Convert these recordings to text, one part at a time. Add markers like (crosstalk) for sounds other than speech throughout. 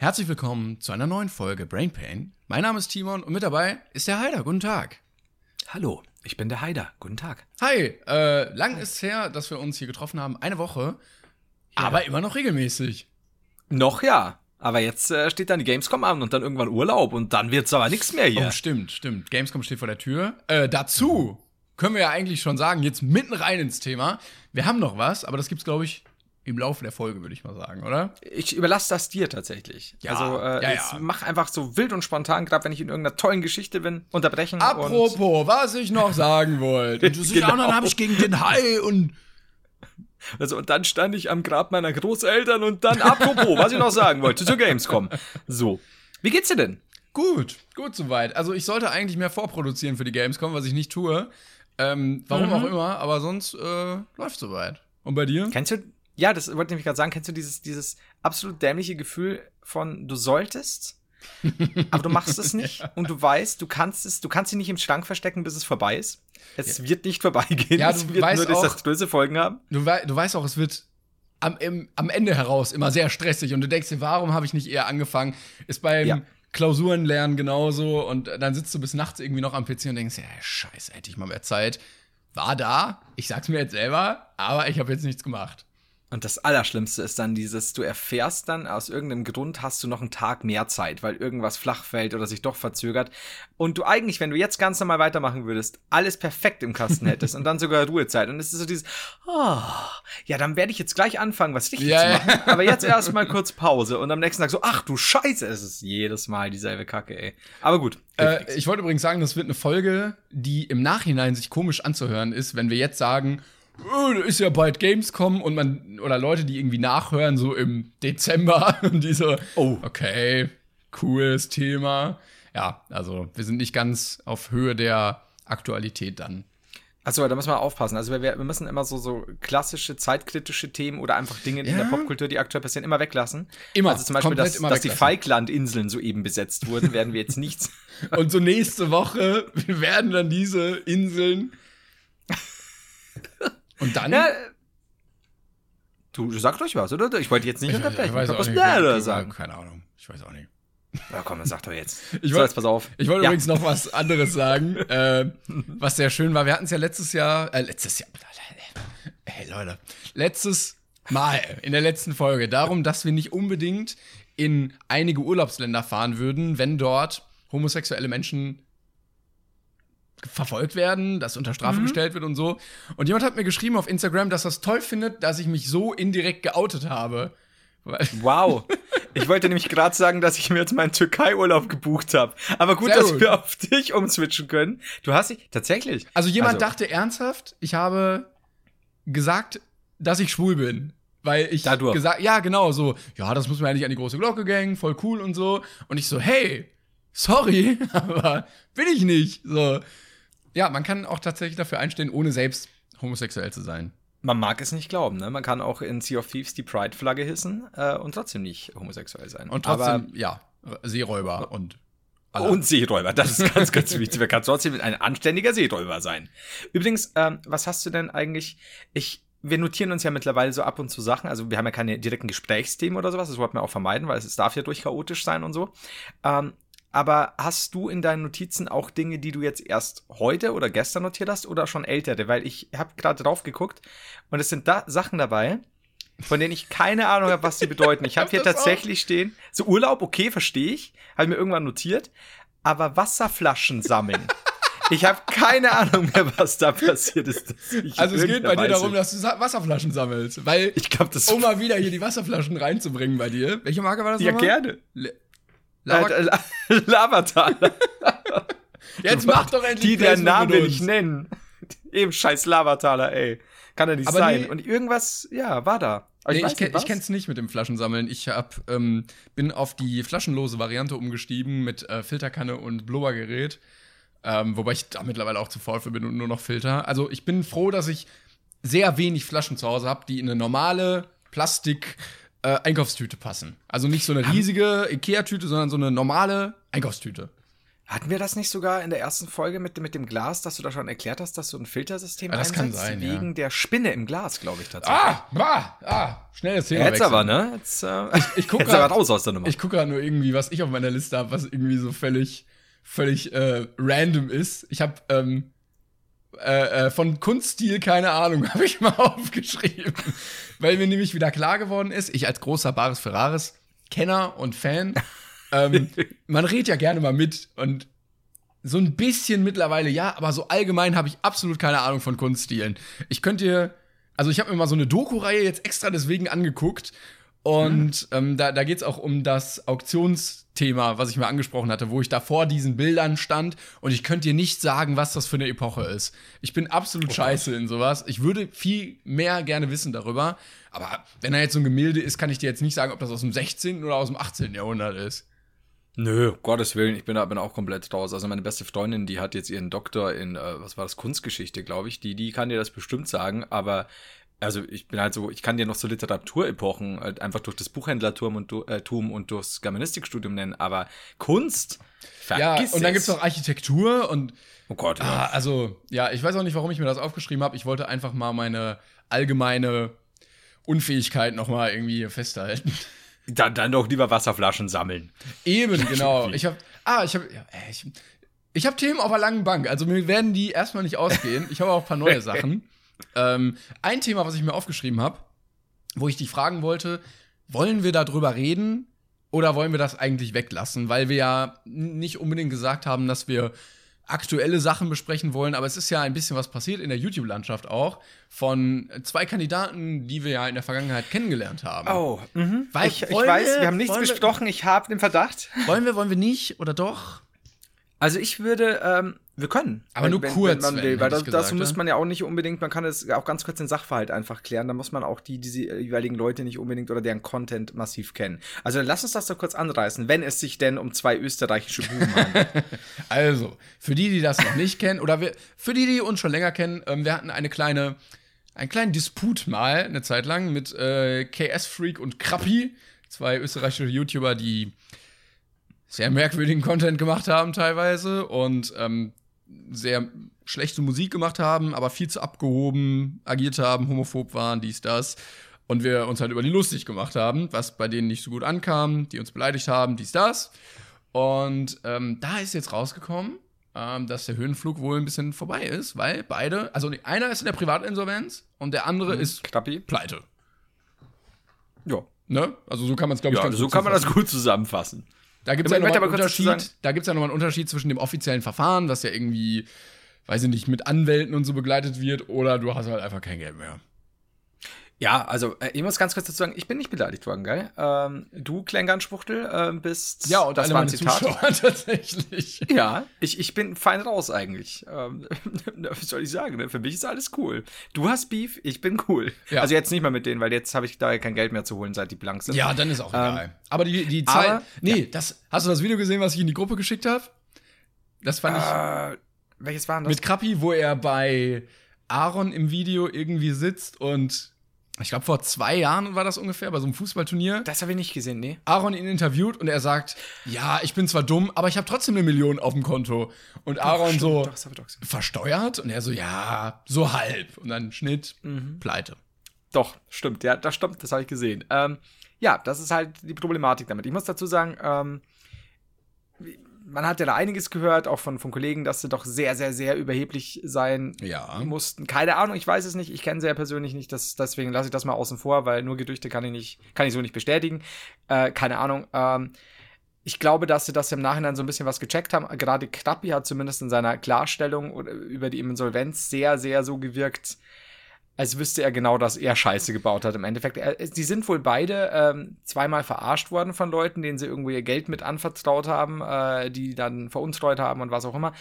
Herzlich willkommen zu einer neuen Folge Brain Pain. Mein Name ist Timon und mit dabei ist der Heider. Guten Tag. Hallo, ich bin der Heider. Guten Tag. Hi, äh, lang ist her, dass wir uns hier getroffen haben. Eine Woche, aber immer noch regelmäßig. Noch ja. Aber jetzt äh, steht dann die Gamescom an und dann irgendwann Urlaub und dann wird's aber nichts mehr hier. Oh, stimmt, stimmt. Gamescom steht vor der Tür. Äh, dazu können wir ja eigentlich schon sagen, jetzt mitten rein ins Thema. Wir haben noch was, aber das gibt's, glaube ich, im Laufe der Folge, würde ich mal sagen, oder? Ich überlasse das dir tatsächlich. Ja, also äh, ja, ja. mach einfach so wild und spontan, gerade wenn ich in irgendeiner tollen Geschichte bin, unterbrechen. und Apropos, was ich noch sagen wollte. (laughs) Du Genau. und dann habe ich gegen den Hai und Also, und dann stand ich am Grab meiner Großeltern und dann, apropos, was ich noch sagen wollte, zur Gamescom. So. Wie geht's dir denn? Gut, gut soweit. Also ich sollte eigentlich mehr vorproduzieren für die Gamescom, was ich nicht tue. Ähm, warum Mhm. auch immer, aber sonst äh, läuft soweit. Und bei dir? Kennst du, ja, das wollte ich nämlich gerade sagen, kennst du dieses, dieses absolut dämliche Gefühl von, du solltest, aber du machst es nicht (laughs) und du weißt, du kannst es, du kannst sie nicht im Schrank verstecken, bis es vorbei ist. Es wird nicht vorbeigehen, Ja, es du wird weißt nur auch- desaströse Folgen haben. Du, wei du weißt auch, es wird am, im, am Ende heraus immer sehr stressig und du denkst dir, warum habe ich nicht eher angefangen? Ist beim Ja. Klausurenlernen genauso und dann sitzt du bis nachts irgendwie noch am PC und denkst, ja, scheiße, hätte ich mal mehr Zeit. War da, ich sag's mir jetzt selber, aber ich habe jetzt nichts gemacht. Und das Allerschlimmste ist dann dieses, du erfährst dann, aus irgendeinem Grund hast du noch einen Tag mehr Zeit, weil irgendwas flach fällt oder sich doch verzögert. Und du eigentlich, wenn du jetzt ganz normal weitermachen würdest, alles perfekt im Kasten hättest und dann sogar Ruhezeit. Und es ist so dieses, oh, ja, dann werde ich jetzt gleich anfangen, was richtig Ja, zu machen. Aber jetzt erstmal kurz Pause und am nächsten Tag so, ach du Scheiße, es ist jedes Mal dieselbe Kacke, ey. Aber gut. Äh, ich wollte übrigens sagen, das wird eine Folge, die im Nachhinein sich komisch anzuhören ist, wenn wir jetzt sagen, da ist ja bald Gamescom und man, oder Leute, die irgendwie nachhören, so im Dezember (laughs) und die so, Oh. okay, cooles Thema. Ja, also wir sind nicht ganz auf Höhe der Aktualität dann. Achso, da müssen wir aufpassen. Also wir, wir müssen immer so, so klassische, zeitkritische Themen oder einfach Dinge in Ja. der Popkultur, die aktuell passieren, immer weglassen. Immer, Also zum Beispiel, dass, dass die. Falklandinseln soeben besetzt wurden, werden wir jetzt nichts. (laughs) Und so nächste Woche (laughs) werden dann diese Inseln. Und dann. Ja, du sag doch was, oder? Ich wollte jetzt nicht ich, unterbrechen. ich weiß Ich auch nicht. Sagen. Keine Ahnung. Ich weiß auch nicht. Ja, komm, dann sag doch jetzt. (laughs) Ich so, wollt- jetzt pass auf. Ich wollte Ja. übrigens noch was (laughs) anderes sagen, äh, was sehr schön war. Wir hatten es ja letztes Jahr, äh, letztes Jahr, (laughs) hey Leute, letztes Mal in der letzten Folge darum, dass wir nicht unbedingt in einige Urlaubsländer fahren würden, wenn dort homosexuelle Menschen verfolgt werden, dass unter Mhm. Strafe gestellt wird und so. Und jemand hat mir geschrieben auf Instagram, dass er es toll findet, dass ich mich so indirekt geoutet habe. Wow. (laughs) Ich wollte nämlich gerade sagen, dass ich mir jetzt meinen Türkei-Urlaub gebucht habe. Aber gut, Sehr dass gut. wir auf dich umswitchen können. Du hast dich tatsächlich. Also jemand Also- dachte ernsthaft, ich habe gesagt, dass ich schwul bin. Weil ich Dadurch. gesagt, ja, genau, so, ja, das muss man ja nicht an die große Glocke gängen, voll cool und so. Und ich so, hey, sorry, (laughs) aber bin ich nicht. So. Ja, man kann auch tatsächlich dafür einstehen, ohne selbst homosexuell zu sein. Man mag es nicht glauben, ne? Man kann auch in Sea of Thieves die Pride-Flagge hissen äh, und trotzdem nicht homosexuell sein. Und trotzdem, ja, Seeräuber und Aber, und Seeräuber, das ist ganz, ganz wichtig. Man kann trotzdem ein anständiger Seeräuber sein. Übrigens, ähm, was hast du denn eigentlich? Ich, wir notieren uns ja mittlerweile so ab und zu Sachen. Also wir haben ja keine direkten Gesprächsthemen oder sowas. Das wollten wir auch vermeiden, weil es, es darf ja durch chaotisch sein und so. Ähm, aber hast du in deinen Notizen auch Dinge, die du jetzt erst heute oder gestern notiert hast oder schon ältere? Weil ich habe gerade drauf geguckt und es sind da Sachen dabei, von denen ich keine Ahnung habe, was sie bedeuten. Ich habe (laughs) hab hier das auch. tatsächlich stehen, so Urlaub, okay, verstehe ich, habe ich mir irgendwann notiert, aber Wasserflaschen sammeln. Ich habe keine Ahnung mehr, was da passiert ist. (laughs) Also es geht bei dir darum, dass du Wasserflaschen sammelst. Weil, ich glaube, das um mal wieder hier die Wasserflaschen reinzubringen bei dir. Welche Marke war das ja nochmal? gerne. Le- Lava- La- (laughs) Lavatal. (laughs) Jetzt mach doch endlich Die, der Placement Namen will ich nennen. (laughs) Eben scheiß Lavataler, ey. Kann ja nicht Aber sein. nee. Und irgendwas, ja, war da. Aber Nee, ich, kenn, nicht, ich kenn's nicht mit dem Flaschensammeln. Ich hab, ähm, bin auf die flaschenlose Variante umgestiegen mit äh, Filterkanne und Blubbergerät. Ähm, wobei ich da mittlerweile auch zu faul für bin und nur noch Filter. Also ich bin froh, dass ich sehr wenig Flaschen zu Hause habe, die in eine normale Plastik äh, Einkaufstüte passen. Also nicht so eine riesige Ikea-Tüte, sondern so eine normale Einkaufstüte. Hatten wir das nicht sogar in der ersten Folge mit, mit dem Glas, dass du da schon erklärt hast, dass du ein Filtersystem Ah, das kann einsetzt? sein, ja. Wegen der Spinne im Glas, glaube ich tatsächlich. Ah, ah, ah, schnell das Thema Jetzt aber, ne? Jetzt, äh, ich guck (laughs) jetzt grad- aber raus aus der Nummer. Ich gucke gerade nur irgendwie, was ich auf meiner Liste habe, was irgendwie so völlig, völlig äh, random ist. Ich habe ähm, äh, äh, von Kunststil keine Ahnung, (laughs) habe ich mal aufgeschrieben, weil mir nämlich wieder klar geworden ist, ich als großer Baris Ferraris Kenner und Fan, ähm, (laughs) man redet ja gerne mal mit und so ein bisschen mittlerweile ja, aber so allgemein habe ich absolut keine Ahnung von Kunststilen. Ich könnte dir, also ich habe mir mal so eine Doku-Reihe jetzt extra deswegen angeguckt und ähm, da, da geht es auch um das Auktionsthema, was ich mal angesprochen hatte, wo ich da vor diesen Bildern stand und ich könnte dir nicht sagen, was das für eine Epoche ist. Ich bin absolut scheiße in sowas. Ich würde viel mehr gerne wissen darüber, aber wenn da jetzt so ein Gemälde ist, kann ich dir jetzt nicht sagen, ob das aus dem 16. oder aus dem 18. Jahrhundert ist. Nö, Gottes Willen, ich bin, da, bin auch komplett raus. Also meine beste Freundin, die hat jetzt ihren Doktor in, äh, was war das, Kunstgeschichte, glaube ich. Die, die kann dir das bestimmt sagen, aber also ich bin halt so, ich kann dir noch so Literaturepochen halt einfach durch das Buchhändlertum und, äh, Tum und durchs Germanistikstudium nennen, aber Kunst, Ja, vergiss und dann es. gibt's noch Architektur und Oh Gott, Ah, ja. also, ja, ich weiß auch nicht, warum ich mir das aufgeschrieben habe. Ich wollte einfach mal meine allgemeine Unfähigkeit nochmal irgendwie festhalten. Dann, dann doch lieber Wasserflaschen sammeln. Eben, (laughs) genau. Ich habe, ah, ich habe, ja, äh, ich, ich habe Themen auf einer langen Bank. Also mir werden die erstmal nicht ausgehen. Ich habe auch ein paar neue (laughs) Sachen. Ähm, ein Thema, was ich mir aufgeschrieben habe, wo ich dich fragen wollte, wollen wir darüber reden oder wollen wir das eigentlich weglassen? Weil wir ja nicht unbedingt gesagt haben, dass wir aktuelle Sachen besprechen wollen, aber es ist ja ein bisschen was passiert in der YouTube-Landschaft auch von zwei Kandidaten, die wir ja in der Vergangenheit kennengelernt haben. Oh, mhm. Weil- ich, ich weiß, wir- wir haben nichts besprochen, ich habe den Verdacht. Wollen wir, wollen wir nicht oder doch? Also ich würde, ähm, wir können. Aber nur kurz, man wenn, will, weil das, gesagt, dazu muss ja. man ja auch nicht unbedingt, man kann es auch ganz kurz den Sachverhalt einfach klären. Da muss man auch die, diese jeweiligen Leute nicht unbedingt oder deren Content massiv kennen. Also lass uns das doch kurz anreißen, wenn es sich denn um zwei österreichische Buben handelt. (laughs) Also, für die, die das noch nicht kennen, oder wir, für die, die uns schon länger kennen, ähm, wir hatten eine kleine, einen kleinen Disput mal, eine Zeit lang, mit äh, KS Freak und Krappi, zwei österreichische YouTuber, die sehr merkwürdigen Content gemacht haben teilweise und ähm, sehr schlechte Musik gemacht haben, aber viel zu abgehoben agiert haben, homophob waren, dies, das. Und wir uns halt über die lustig gemacht haben, was bei denen nicht so gut ankam, die uns beleidigt haben, dies, das. Und ähm, da ist jetzt rausgekommen, ähm, dass der Höhenflug wohl ein bisschen vorbei ist, weil beide, also einer ist in der Privatinsolvenz und der andere ist Knappi? pleite. Ja. Ne? Also so kann man es, glaube ich, Ja, so kann man das gut zusammenfassen. Da gibt es ja nochmal einen Unterschied. Da gibt es ja nochmal einen Unterschied zwischen dem offiziellen Verfahren, was ja irgendwie, weiß ich nicht, mit Anwälten und so begleitet wird, oder du hast halt einfach kein Geld mehr. Ja, also äh, ich muss ganz kurz dazu sagen, ich bin nicht beleidigt worden, gell? Ähm, du, Klängern-Schwuchtel, äh, bist. Ja, und das war ein Zitat. Zuschauer (laughs) tatsächlich. Ja, ich, ich bin fein raus eigentlich. Ähm, (laughs) was soll ich sagen? Ne? Für mich ist alles cool. Du hast Beef, ich bin cool. Ja. Also jetzt nicht mal mit denen, weil jetzt habe ich da kein Geld mehr zu holen, seit die blank sind. Ja, dann ist auch Ähm, egal. Aber die, die Zeit. aber- nee, das, hast du das Video gesehen, was ich in die Gruppe geschickt habe? Das fand ich. Äh, welches war denn das? Mit Krappi, wo er bei Aaron im Video irgendwie sitzt und ich glaube vor zwei Jahren war das ungefähr bei so einem Fußballturnier. das habe ich nicht gesehen, nee. Aaron ihn interviewt und er sagt, ja, ich bin zwar dumm, aber ich habe trotzdem eine Million auf dem Konto. Und Aaron Stimmt, so Doch, doch versteuert und er so, ja, so halb. Und dann Schnitt, Mhm. pleite. Doch, stimmt, ja, das stimmt, das habe ich gesehen. Ähm, ja, das ist halt die Problematik damit. Ich muss dazu sagen, ähm, man hat ja da einiges gehört, auch von, von Kollegen, dass sie doch sehr, sehr, sehr überheblich sein Ja. mussten. Keine Ahnung, ich weiß es nicht, ich kenne sie ja persönlich nicht, das, deswegen lasse ich das mal außen vor, weil nur Gerüchte kann ich nicht, kann ich so nicht bestätigen. Äh, keine Ahnung. Ähm, ich glaube, dass sie das im Nachhinein so ein bisschen was gecheckt haben. Gerade Krappi hat zumindest in seiner Klarstellung oder über die Insolvenz sehr, sehr so gewirkt, als wüsste er genau, dass er Scheiße gebaut hat im Endeffekt. Er, sie sind wohl beide ähm, zweimal verarscht worden von Leuten, denen sie irgendwo ihr Geld mit anvertraut haben, äh, die dann veruntreut haben und was auch immer.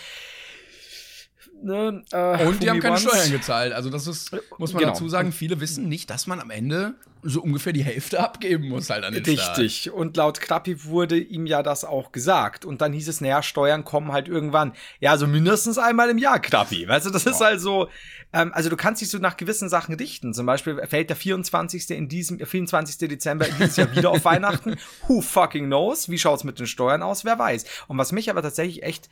Ne, äh, und die haben keine Steuern gezahlt. Also das ist, muss man Genau. dazu sagen, viele wissen nicht, dass man am Ende so ungefähr die Hälfte abgeben muss halt an den Staat. Richtig. Und laut Krappi wurde ihm ja das auch gesagt. Und dann hieß es, naja, Steuern kommen halt irgendwann. Ja, so mindestens einmal im Jahr, Krappi. Weißt du, das ist halt so, ähm, also du kannst dich so nach gewissen Sachen richten. Zum Beispiel fällt der 24. in diesem, 24. Dezember in dieses Jahr wieder auf Weihnachten. (laughs) Who fucking knows? Wie schaut's mit den Steuern aus? Wer weiß. Und was mich aber tatsächlich echt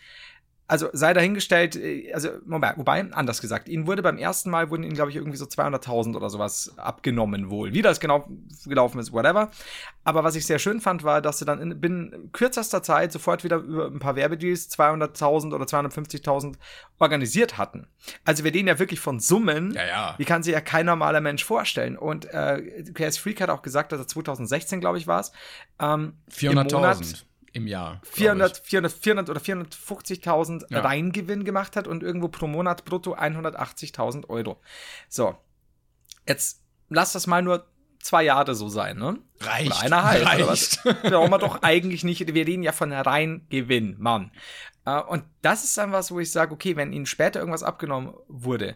also sei dahingestellt, äh, also Moment, wobei, anders gesagt, ihnen wurde beim ersten Mal, wurden ihnen, glaube ich, irgendwie so 200.000 oder sowas abgenommen wohl. Wie das genau gelaufen ist, whatever. Aber was ich sehr schön fand, war, dass sie dann in binnen kürzester Zeit sofort wieder über ein paar Werbedeals 200.000 oder 250.000 organisiert hatten. Also wir reden ja wirklich von Summen, Ja, ja. die kann sich ja kein normaler Mensch vorstellen. Und äh, KS Freak hat auch gesagt, dass er 2016, glaube ich, war es, ähm, im Monat 400.000 im Jahr. glaub 400, 400, 400 oder 450.000 Ja. Reingewinn gemacht hat und irgendwo pro Monat brutto 180.000 Euro. So, jetzt lass das mal nur zwei Jahre so sein, ne? ich. Reicht. Oder eineinhalb, oder was? Reicht. Brauchen wir doch eigentlich nicht. Wir reden ja von Reingewinn, Mann. Äh, Und das ist dann was, wo ich sage, okay, wenn ihnen später irgendwas abgenommen wurde,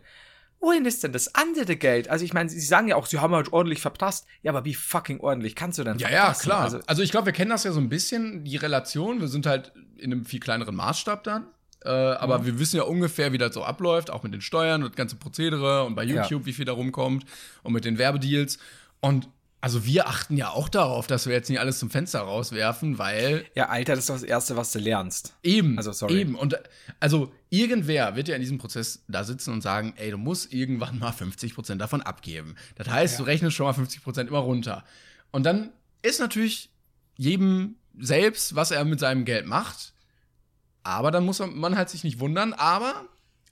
wohin ist denn das andere Geld? Also ich meine, sie sagen ja auch, sie haben halt ordentlich verpasst. Ja, aber wie fucking ordentlich kannst du denn Ja, ja, klar. Also, Also, ich glaube, wir kennen das ja so ein bisschen, die Relation. Wir sind halt in einem viel kleineren Maßstab dann. Äh, aber wir wissen ja ungefähr, wie das so abläuft, auch mit den Steuern und das ganze Prozedere und bei Ja. YouTube, wie viel da rumkommt und mit den Werbedeals. Und also wir achten ja auch darauf, dass wir jetzt nicht alles zum Fenster rauswerfen, weil ja, Alter, das ist doch das Erste, was du lernst. Eben. Also, sorry. Eben. Und also irgendwer wird ja in diesem Prozess da sitzen und sagen, ey, du musst irgendwann mal 50% davon abgeben. Das heißt, du rechnest schon mal 50% immer runter. Und dann ist natürlich jedem selbst, was er mit seinem Geld macht. Aber dann muss man halt sich nicht wundern. Aber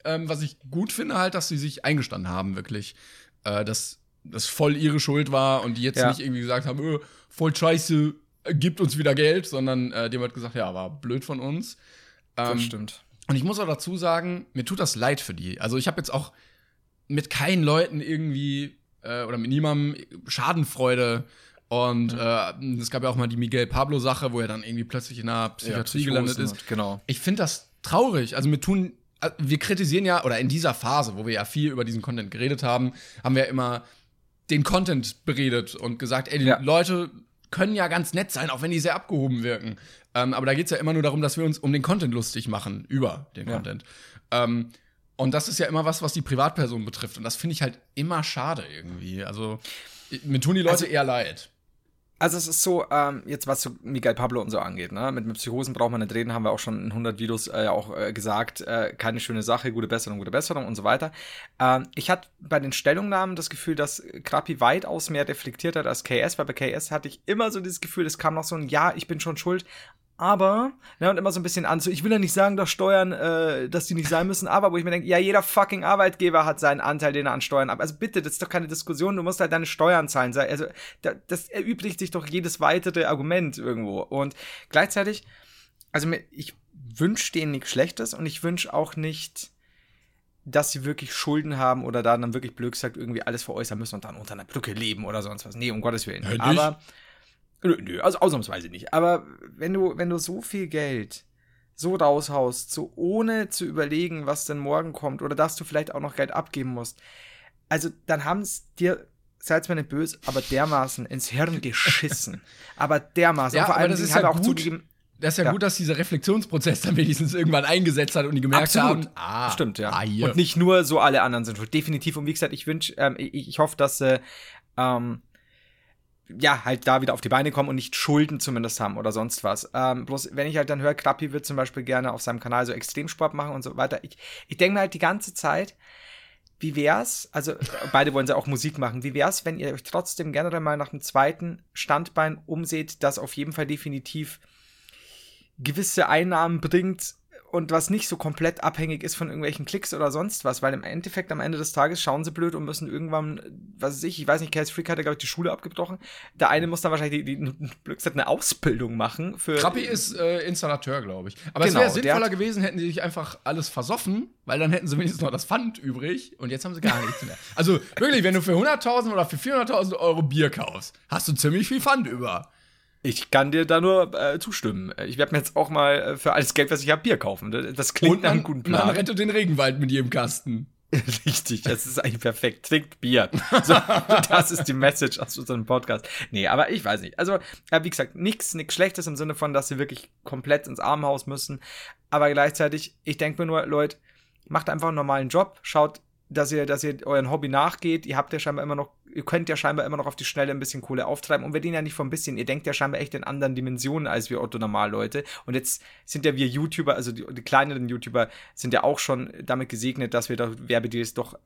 ähm, was ich gut finde, halt, dass sie sich eingestanden haben, wirklich, äh, dass das voll ihre Schuld war und die jetzt Ja. nicht irgendwie gesagt haben, öh, voll scheiße, äh, gibt uns wieder Geld, sondern äh, haben halt gesagt, ja, war blöd von uns. Ähm, stimmt. und ich muss auch dazu sagen, mir tut das leid für die. Also ich habe jetzt auch mit keinen Leuten irgendwie äh, oder mit niemandem Schadenfreude. Und äh, es gab ja auch mal die Miguel Pablo-Sache, wo er dann irgendwie plötzlich in der Psychiatrie gelandet ist. Genau. Ich finde das traurig. Also mir tun, äh, wir kritisieren ja, oder in dieser Phase, wo wir ja viel über diesen Content geredet haben, haben wir ja immer den Content beredet und gesagt, ey, die Ja. Leute können ja ganz nett sein, auch wenn die sehr abgehoben wirken. Ähm, aber da geht es ja immer nur darum, dass wir uns um den Content lustig machen, über den Ja. Content. Ähm, und das ist ja immer was, was die Privatperson betrifft. Und das finde ich halt immer schade irgendwie. Also, mir tun die Leute Also- eher leid. Also es ist so, ähm, jetzt was so Miguel Pablo und so angeht, ne? Mit, mit Psychosen braucht man nicht reden, haben wir auch schon in 100 Videos äh, auch äh, gesagt. Äh, keine schöne Sache, gute Besserung, gute Besserung und so weiter. Ähm, ich hatte bei den Stellungnahmen das Gefühl, dass Krapi weitaus mehr reflektiert hat als KS, weil bei KS hatte ich immer so dieses Gefühl, es kam noch so ein Ja, ich bin schon schuld, aber, ne, und immer so ein bisschen an, so, ich will ja nicht sagen, dass Steuern, äh, dass die nicht sein müssen, aber wo ich mir denke, ja, jeder fucking Arbeitgeber hat seinen Anteil, den er an Steuern ab. Also bitte, das ist doch keine Diskussion, du musst halt deine Steuern zahlen. Also, da, das erübrigt sich doch jedes weitere Argument irgendwo. Und gleichzeitig, also mir, ich wünsche denen nichts Schlechtes und ich wünsche auch nicht, dass sie wirklich Schulden haben oder da dann wirklich blöd gesagt irgendwie alles veräußern müssen und dann unter einer Brücke leben oder sonst was. Nee, um Gottes Willen. Ja, nicht. Aber, nö, nö, also ausnahmsweise nicht. Aber wenn du, wenn du so viel Geld so raushaust, so ohne zu überlegen, was denn morgen kommt oder dass du vielleicht auch noch Geld abgeben musst, also dann haben es dir, seid mir nicht böse, aber dermaßen ins Hirn (laughs) geschissen. aber dermaßen. Ja, Und vor aber allem, das ist haben ja auch gut. zugegeben, Das ist ja, Ja. gut, dass dieser Reflexionsprozess dann wenigstens irgendwann eingesetzt hat und die gemerkt Absolut. haben, ah, Stimmt, ja. Ah. Und nicht nur so alle anderen sind schuld. Definitiv. Und wie gesagt, ich wünsche, ähm, ich, ich hoffe, dass sie ähm, ja, halt da wieder auf die Beine kommen und nicht Schulden zumindest haben oder sonst was. Ähm, bloß, wenn ich halt dann höre, Krappi wird zum Beispiel gerne auf seinem Kanal so Extremsport machen und so weiter. Ich, ich denke mir halt die ganze Zeit, wie wär's, also (laughs) beide wollen ja auch Musik machen, wie wär's, wenn ihr euch trotzdem generell mal nach einem zweiten Standbein umseht, das auf jeden Fall definitiv gewisse Einnahmen bringt und was nicht so komplett abhängig ist von irgendwelchen Klicks oder sonst was, weil im Endeffekt am Ende des Tages schauen sie blöd und müssen irgendwann, was weiß ich, ich weiß nicht, Case Freak hat ja, glaube ich, die Schule abgebrochen. Der eine muss dann wahrscheinlich die, die, (laughs) gesagt, eine Ausbildung machen für. Krappi ist äh, Installateur, glaube ich. Aber Genau, es wäre sinnvoller gewesen, hätten sie sich einfach alles versoffen, weil dann hätten sie wenigstens noch das Pfand übrig und jetzt haben sie gar nichts mehr. Also wirklich, wenn du für 100.000 oder für 400.000 Euro Bier kaufst, hast du ziemlich viel Pfand über. Ich kann dir da nur äh, zustimmen. Ich werde mir jetzt auch mal äh, für alles Geld, was ich habe, Bier kaufen. Das klingt Und nach einem guten Plan. man rettet den Regenwald mit jedem Kasten. (laughs) Richtig, das ist eigentlich perfekt. Trinkt Bier. So, (laughs) das ist die Message aus unserem Podcast. Nee, aber ich weiß nicht. Also, ja, wie gesagt, nichts nix Schlechtes im Sinne von, dass sie wirklich komplett ins Armenhaus müssen. Aber gleichzeitig, ich denke mir nur, Leute, macht einfach einen normalen Job, schaut, dass ihr, dass ihr euren Hobby nachgeht. Ihr habt ja scheinbar immer noch, ihr könnt ja scheinbar immer noch auf die Schnelle ein bisschen Kohle auftreiben. Und wir den ja nicht von ein bisschen. Ihr denkt ja scheinbar echt in anderen Dimensionen als wir Otto Normalleute. Und jetzt sind ja wir YouTuber, also die, die kleineren YouTuber sind ja auch schon damit gesegnet, dass wir doch Werbedeals doch äh,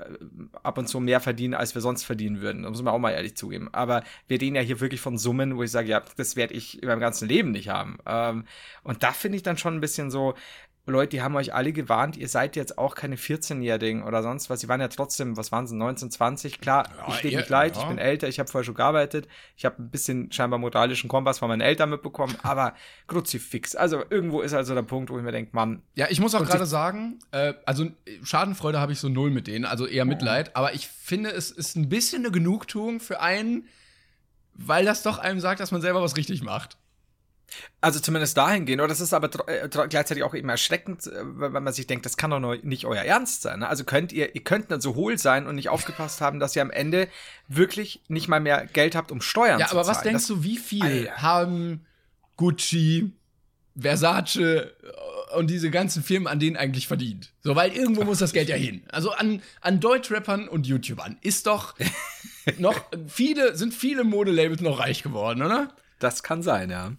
ab und zu mehr verdienen, als wir sonst verdienen würden. Das muss man auch mal ehrlich zugeben. Aber wir reden ja hier wirklich von Summen, wo ich sage, ja, das werde ich in meinem ganzen Leben nicht haben. Ähm, und da finde ich dann schon ein bisschen so, Leute, die haben euch alle gewarnt, ihr seid jetzt auch keine 14-Jährigen oder sonst was. Sie waren ja trotzdem, was waren sie, 19, 20? Klar, Ja, ich stehe nicht leid, ja. ich bin älter, ich habe vorher schon gearbeitet. Ich habe ein bisschen scheinbar moralischen Kompass von meinen Eltern mitbekommen, (laughs) aber Kruzifix. Also irgendwo ist also der Punkt, wo ich mir denke, Mann, Ja, ich muss auch gerade sagen, äh, also äh, Schadenfreude habe ich so null mit denen, also eher Mitleid, aber ich finde, es ist ein bisschen eine Genugtuung für einen, weil das doch einem sagt, dass man selber was richtig macht. Also zumindest dahingehend, oder das ist aber äh, gleichzeitig auch eben erschreckend, äh, wenn man sich denkt, das kann doch noch nicht euer Ernst sein. Ne? Also könnt ihr, ihr könnt dann so hohl sein und nicht aufgepasst haben, dass ihr am Ende wirklich nicht mal mehr Geld habt, um Steuern Ja, zu aber was zahlen. denkst du, wie viel Alter. haben Gucci, Versace äh, und diese ganzen Firmen an denen eigentlich verdient? So, weil irgendwo muss das Geld ja hin. Also an, an Deutschrappern und YouTubern ist doch (laughs) noch viele, sind viele Modelabels noch reich geworden, oder? Das kann sein, ja.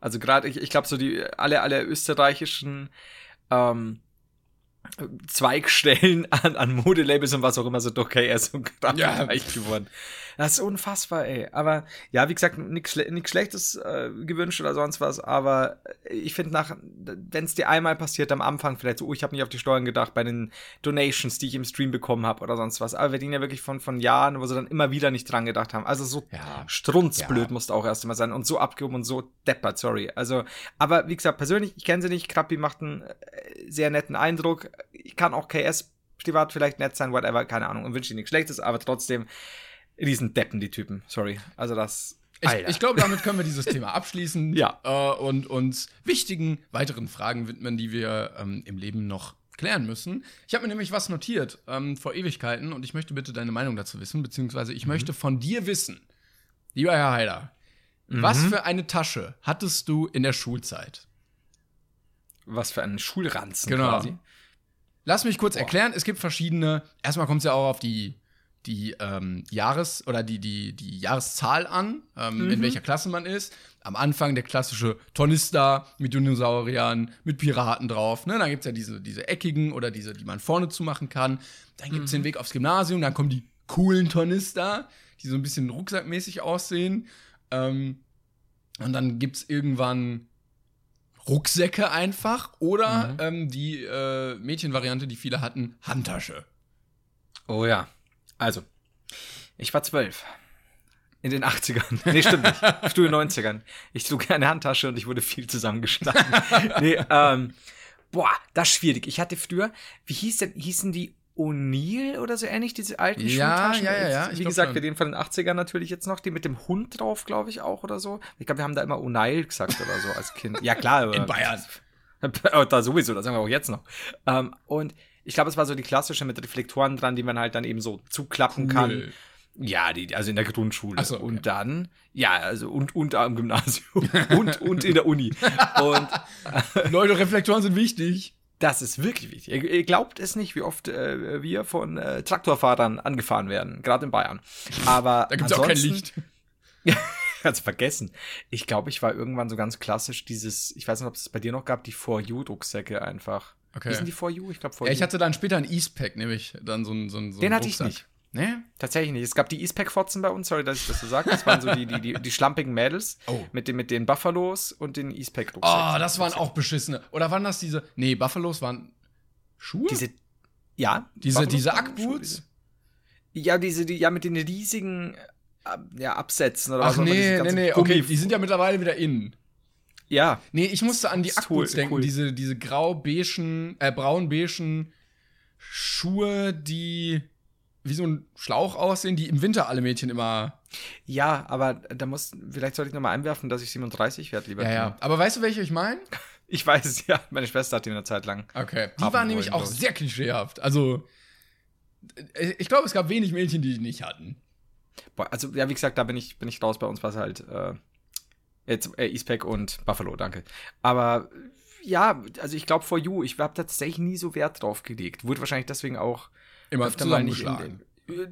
Also gerade, ich, ich glaube, so die alle, alle österreichischen ähm, Zweigstellen an, an Modelabels und was auch immer sind doch KS und gerade Ja. reich geworden. Das ist unfassbar, ey. Aber ja, wie gesagt, nichts Schle nix Schlechtes äh, gewünscht oder sonst was. Aber ich finde, nach, wenn es dir einmal passiert, am Anfang vielleicht so, oh, ich habe nicht auf die Steuern gedacht bei den Donations, die ich im Stream bekommen habe oder sonst was. Aber wir reden ja wirklich von, von Jahren, wo sie dann immer wieder nicht dran gedacht haben. Also so Ja. strunzblöd Ja. musste auch erst mal sein und so abgehoben und so deppert, sorry. Also, aber wie gesagt, persönlich, ich kenne sie nicht. Krappi macht einen äh, sehr netten Eindruck. Ich kann auch KS privat vielleicht nett sein, whatever, keine Ahnung, und wünsche ihnen nichts Schlechtes, aber trotzdem riesen Deppen, die Typen, sorry. Also das, Ich, ich glaube, damit können wir dieses Thema abschließen (laughs) Ja. äh, und uns wichtigen weiteren Fragen widmen, die wir ähm, im Leben noch klären müssen. Ich habe mir nämlich was notiert ähm, vor Ewigkeiten und ich möchte bitte deine Meinung dazu wissen, beziehungsweise ich möchte von dir wissen, lieber Herr Heider, was für eine Tasche hattest du in der Schulzeit? was für ein Schulranzen Genau. quasi. Lass mich kurz erklären, es gibt verschiedene, erstmal kommt es ja auch auf die, die ähm, Jahres- oder die, die, die Jahreszahl an, ähm, in welcher Klasse man ist. Am Anfang der klassische Tornister mit Dinosauriern, mit Piraten drauf. Ne? Dann gibt es ja diese, diese eckigen oder diese, die man vorne zumachen kann. Dann gibt es den Weg aufs Gymnasium, dann kommen die coolen Tornister, die so ein bisschen rucksackmäßig aussehen. Ähm, und dann gibt es irgendwann Rucksäcke einfach oder ähm, die äh, Mädchenvariante, die viele hatten, Handtasche. Oh ja. Also, ich war zwölf. In den 80ern. (laughs) Nee, stimmt nicht. Frühe 90ern. Ich trug eine Handtasche und ich wurde viel zusammengeschlagen. (laughs) nee, ähm, boah, das ist schwierig. Ich hatte früher, wie hieß denn, hießen die O'Neill oder so ähnlich, diese alten Ja, Schultaschen? ja, ja, ja, Wie ich glaub gesagt, wir reden von den 80ern natürlich jetzt noch, die mit dem Hund drauf, glaube ich, auch oder so. Ich glaube, wir haben da immer O'Neill gesagt oder so als Kind. Ja, klar. (laughs) In Bayern. (laughs) Oh, da sowieso, das sagen wir auch jetzt noch. Ähm, und ich glaube, es war so die klassische mit Reflektoren dran, die man halt dann eben so zuklappen Cool. kann. Ja, die, also in der Grundschule. So, okay. Und dann, ja, also und, und am Gymnasium (laughs) und, und in der Uni. Und Leute, Reflektoren sind wichtig. Das ist wirklich wichtig. Ihr, glaubt es nicht, wie oft äh, wir von äh, Traktorfahrern angefahren werden, gerade in Bayern. Aber Da gibt es auch kein Licht. (laughs) Ganz vergessen. Ich glaube, ich war irgendwann so ganz klassisch dieses, ich weiß nicht, ob es bei dir noch gab, die For You-Rucksäcke einfach. Okay. Wie sind die For You? Ich glaube For Ja, You. ich hatte dann später ein Eastpack, nämlich dann so ein so ein, so Den hatte ich nicht. Ne? Tatsächlich nicht. Es gab die Eastpack-Fotzen bei uns, sorry, dass ich das so sage. Das waren so die, die, die, die schlampigen Mädels Oh. mit, den, mit den Buffalos und den Eastpack-Rucksäcken. Oh, das waren auch beschissene. Oder waren das diese. Nee, Buffalos waren Schuhe? Diese, ja. Diese- Buffalos diese Ackboots? Ja, diese, die, ja, mit den riesigen ja, Absätzen oder Ach was diese nee, nee, nee, okay, die sind ja mittlerweile wieder in. Ja, Nee, ich musste an die Ackboots cool, denken, cool. diese, diese grau-beigen, äh, braun-beigen Schuhe, die wie so ein Schlauch aussehen, die im Winter alle Mädchen immer. Ja, aber da muss, vielleicht sollte ich nochmal einwerfen, dass ich 37 werde, lieber Ja, ja. Aber weißt du, welche ich meine? (laughs) Ich weiß es, ja. Meine Schwester hat die eine Zeit lang. Okay. Die waren nämlich auch sehr klischeehaft. Also, äh, ich glaube, es gab wenig Mädchen, die die nicht hatten. Boah, also, ja, wie gesagt, da bin ich, bin ich raus. Bei uns war es halt äh, jetzt äh, Eastpack und Buffalo, danke. Aber ja, also ich glaube, For You, ich habe tatsächlich nie so Wert drauf gelegt. Wurde wahrscheinlich deswegen auch Immer öfter mal nicht in äh,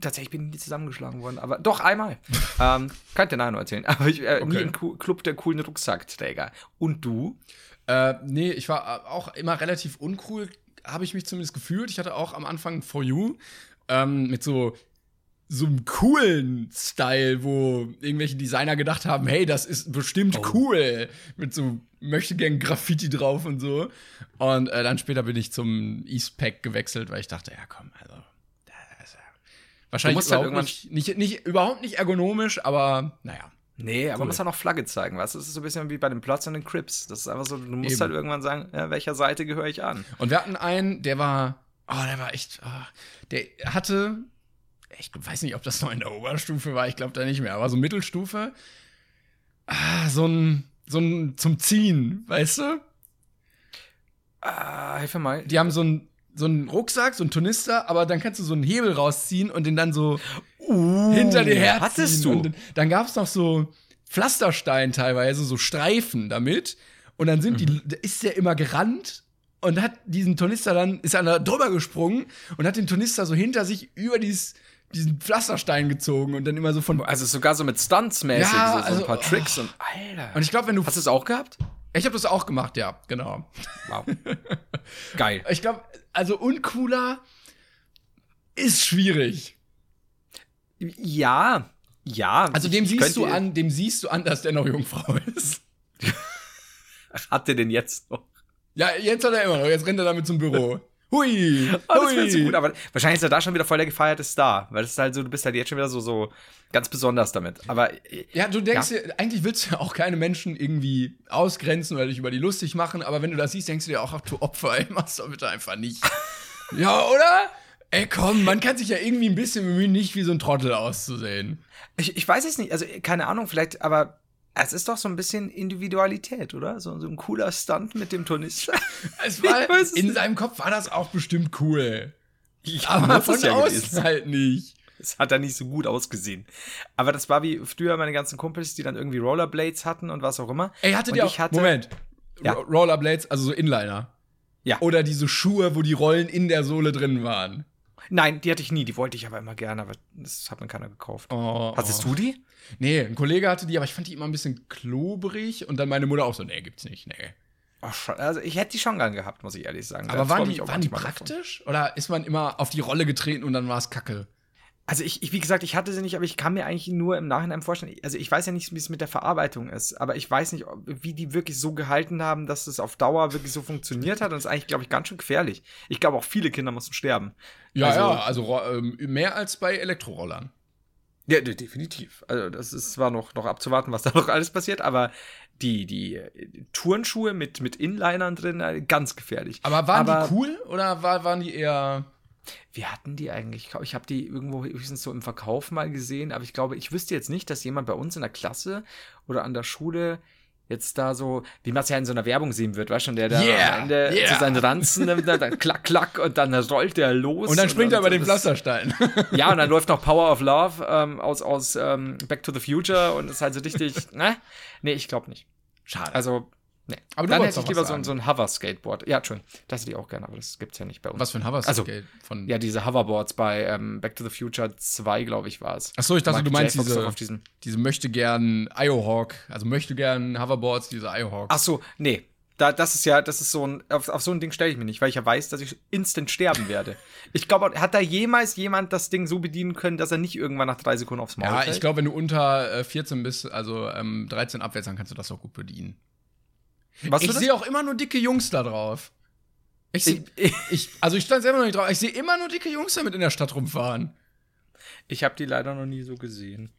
Tatsächlich bin ich nie zusammengeschlagen worden, aber doch einmal. (laughs) ähm, kann ich dir nachher noch erzählen. (laughs) Aber ich äh, nie Okay. im Ku- Club der coolen Rucksackträger. Und du? Äh, nee, ich war äh, auch immer relativ uncool, habe ich mich zumindest gefühlt. Ich hatte auch am Anfang For You ähm, mit so so einem coolen Style, wo irgendwelche Designer gedacht haben, hey, das ist bestimmt Oh. cool, mit so möchte gern Graffiti drauf und so. Und äh, dann später bin ich zum Eastpack gewechselt, weil ich dachte, ja komm, also das ist ja wahrscheinlich halt überhaupt nicht, nicht, nicht, überhaupt nicht ergonomisch, aber naja. Nee, aber Cool. muss ja noch Flagge zeigen, weißt du? Das ist so ein bisschen wie bei den Plots und den Crips. Das ist einfach so, du musst Eben. halt irgendwann sagen, ja, welcher Seite gehöre ich an? Und wir hatten einen, der war, oh, der war echt, oh, der hatte, ich weiß nicht, ob das noch in der Oberstufe war, ich glaube da nicht mehr, aber so Mittelstufe, ah, so ein, so ein zum Ziehen, weißt du? Ah, hilf mir mal. Die haben so ein so einen Rucksack, so ein Turnister, aber dann kannst du so einen Hebel rausziehen und den dann so hinter dir herziehen. Hattest du? Und dann- dann gab es noch so Pflasterstein teilweise, so Streifen damit. Und dann sind die, da ist der immer gerannt und hat diesen Turnister dann, ist da drüber gesprungen und hat den Turnister so hinter sich über dieses, diesen Pflasterstein gezogen und dann immer so von. Also sogar so mit Stunts mäßig, Ja, so, so also, ein paar oh. Tricks und Alter. Und ich glaube, wenn du. Hast du es auch gehabt? Ich habe das auch gemacht, ja, genau. Wow. Geil. Ich glaube, also uncooler ist schwierig. Ja, ja. Also dem siehst du an, dem siehst du an, dass der noch Jungfrau ist. (laughs) Hat der denn jetzt noch? Ja, jetzt hat er immer noch, jetzt rennt er damit zum Büro. (laughs) Hui! Oh, das hui. so gut, aber wahrscheinlich ist er da schon wieder voll der gefeierte Star, weil das ist halt so, du bist halt jetzt schon wieder so, so ganz besonders damit. Aber äh, Ja, du denkst dir, eigentlich willst du ja auch keine Menschen irgendwie ausgrenzen oder dich über die lustig machen, aber wenn du das siehst, denkst du dir auch, ach du Opfer, ey, mach's doch bitte einfach nicht. (laughs) ja, oder? Ey, komm, man kann sich ja irgendwie ein bisschen bemühen, nicht wie so ein Trottel auszusehen. ich, ich weiß es nicht, also keine Ahnung, vielleicht, aber es ist doch so ein bisschen Individualität, oder? So, so ein cooler Stunt mit dem Turnister. (laughs) Es war, es in nicht. seinem Kopf war das auch bestimmt cool. Ja, Aber muss von es ja außen gewesen. halt nicht. Es hat da nicht so gut ausgesehen. Aber das war wie früher meine ganzen Kumpels, die dann irgendwie Rollerblades hatten und was auch immer. Ey, hattet und ich auch, hatte, Moment, Ja. Ro- Rollerblades, also so Inliner. Ja. Oder diese Schuhe, wo die Rollen in der Sohle drin waren. Nein, die hatte ich nie. Die wollte ich aber immer gerne, aber das hat mir keiner gekauft. Oh, Hattest oh. du die? Nee, ein Kollege hatte die, aber ich fand die immer ein bisschen klobrig und dann meine Mutter auch so, nee, gibt's nicht, nee. Schon. Also ich hätte die schon gern gehabt, muss ich ehrlich sagen. Aber waren die, waren die manchmal davon. praktisch? Oder ist man immer auf die Rolle getreten und dann war es kacke? Also ich, ich, wie gesagt, ich hatte sie nicht, aber ich kann mir eigentlich nur im Nachhinein vorstellen, also ich weiß ja nicht, wie es mit der Verarbeitung ist, aber ich weiß nicht, wie die wirklich so gehalten haben, dass es auf Dauer wirklich so funktioniert hat. Und das ist eigentlich, glaube ich, ganz schön gefährlich. Ich glaube, auch viele Kinder mussten sterben. Ja, Also- ja, also ähm, mehr als bei Elektrorollern. Ja, de- definitiv. Also das ist zwar noch, noch abzuwarten, was da noch alles passiert, aber die, die äh, Turnschuhe mit, mit Inlinern drin, äh, ganz gefährlich. Aber waren Aber- die cool oder war, waren die eher. Wir hatten die eigentlich, ich habe die irgendwo höchstens so im Verkauf mal gesehen, aber ich glaube, ich wüsste jetzt nicht, dass jemand bei uns in der Klasse oder an der Schule jetzt da so, wie man es ja in so einer Werbung sehen wird, weißt du, der da Yeah, am Ende yeah. zu seinen Ranzen, nimmt, dann, dann klack, klack und dann rollt der los. Und dann springt er über den Pflasterstein. (laughs) Ja, und dann läuft noch Power of Love ähm, aus, aus ähm, Back to the Future und ist halt so richtig, (laughs) ne? Nee, ich glaube nicht. Schade. Also, nee. Aber du dann hätte ich lieber so, so ein Hover-Skateboard. Ja, schön. Das hätte ich auch gerne, aber das gibt's ja nicht bei uns. was für ein Hover Also. Ja, diese Hoverboards bei ähm, Back to the Future 2, glaube ich, war es. Achso, ich dachte, Michael du meinst diese, auf diesem. diese möchte gern Iohawk, also möchte gern Hoverboards, diese Iohawks. Ach so, nee. Da, das ist ja, das ist so ein, auf, auf so ein Ding stelle ich mich nicht, weil ich ja weiß, dass ich instant sterben werde. (laughs) Ich glaube, hat da jemals jemand das Ding so bedienen können, dass er nicht irgendwann nach drei Sekunden aufs Maul Ja, fällt? ich glaube, wenn du unter äh, 14 bist, also ähm, 13 abwärts, dann kannst du das auch gut bedienen. Was ich sehe auch immer nur dicke Jungs da drauf. Ich, seh, Ich, (laughs) also ich stand selber noch nicht drauf. Ich sehe immer nur dicke Jungs damit in der Stadt rumfahren. ich habe die leider noch nie so gesehen.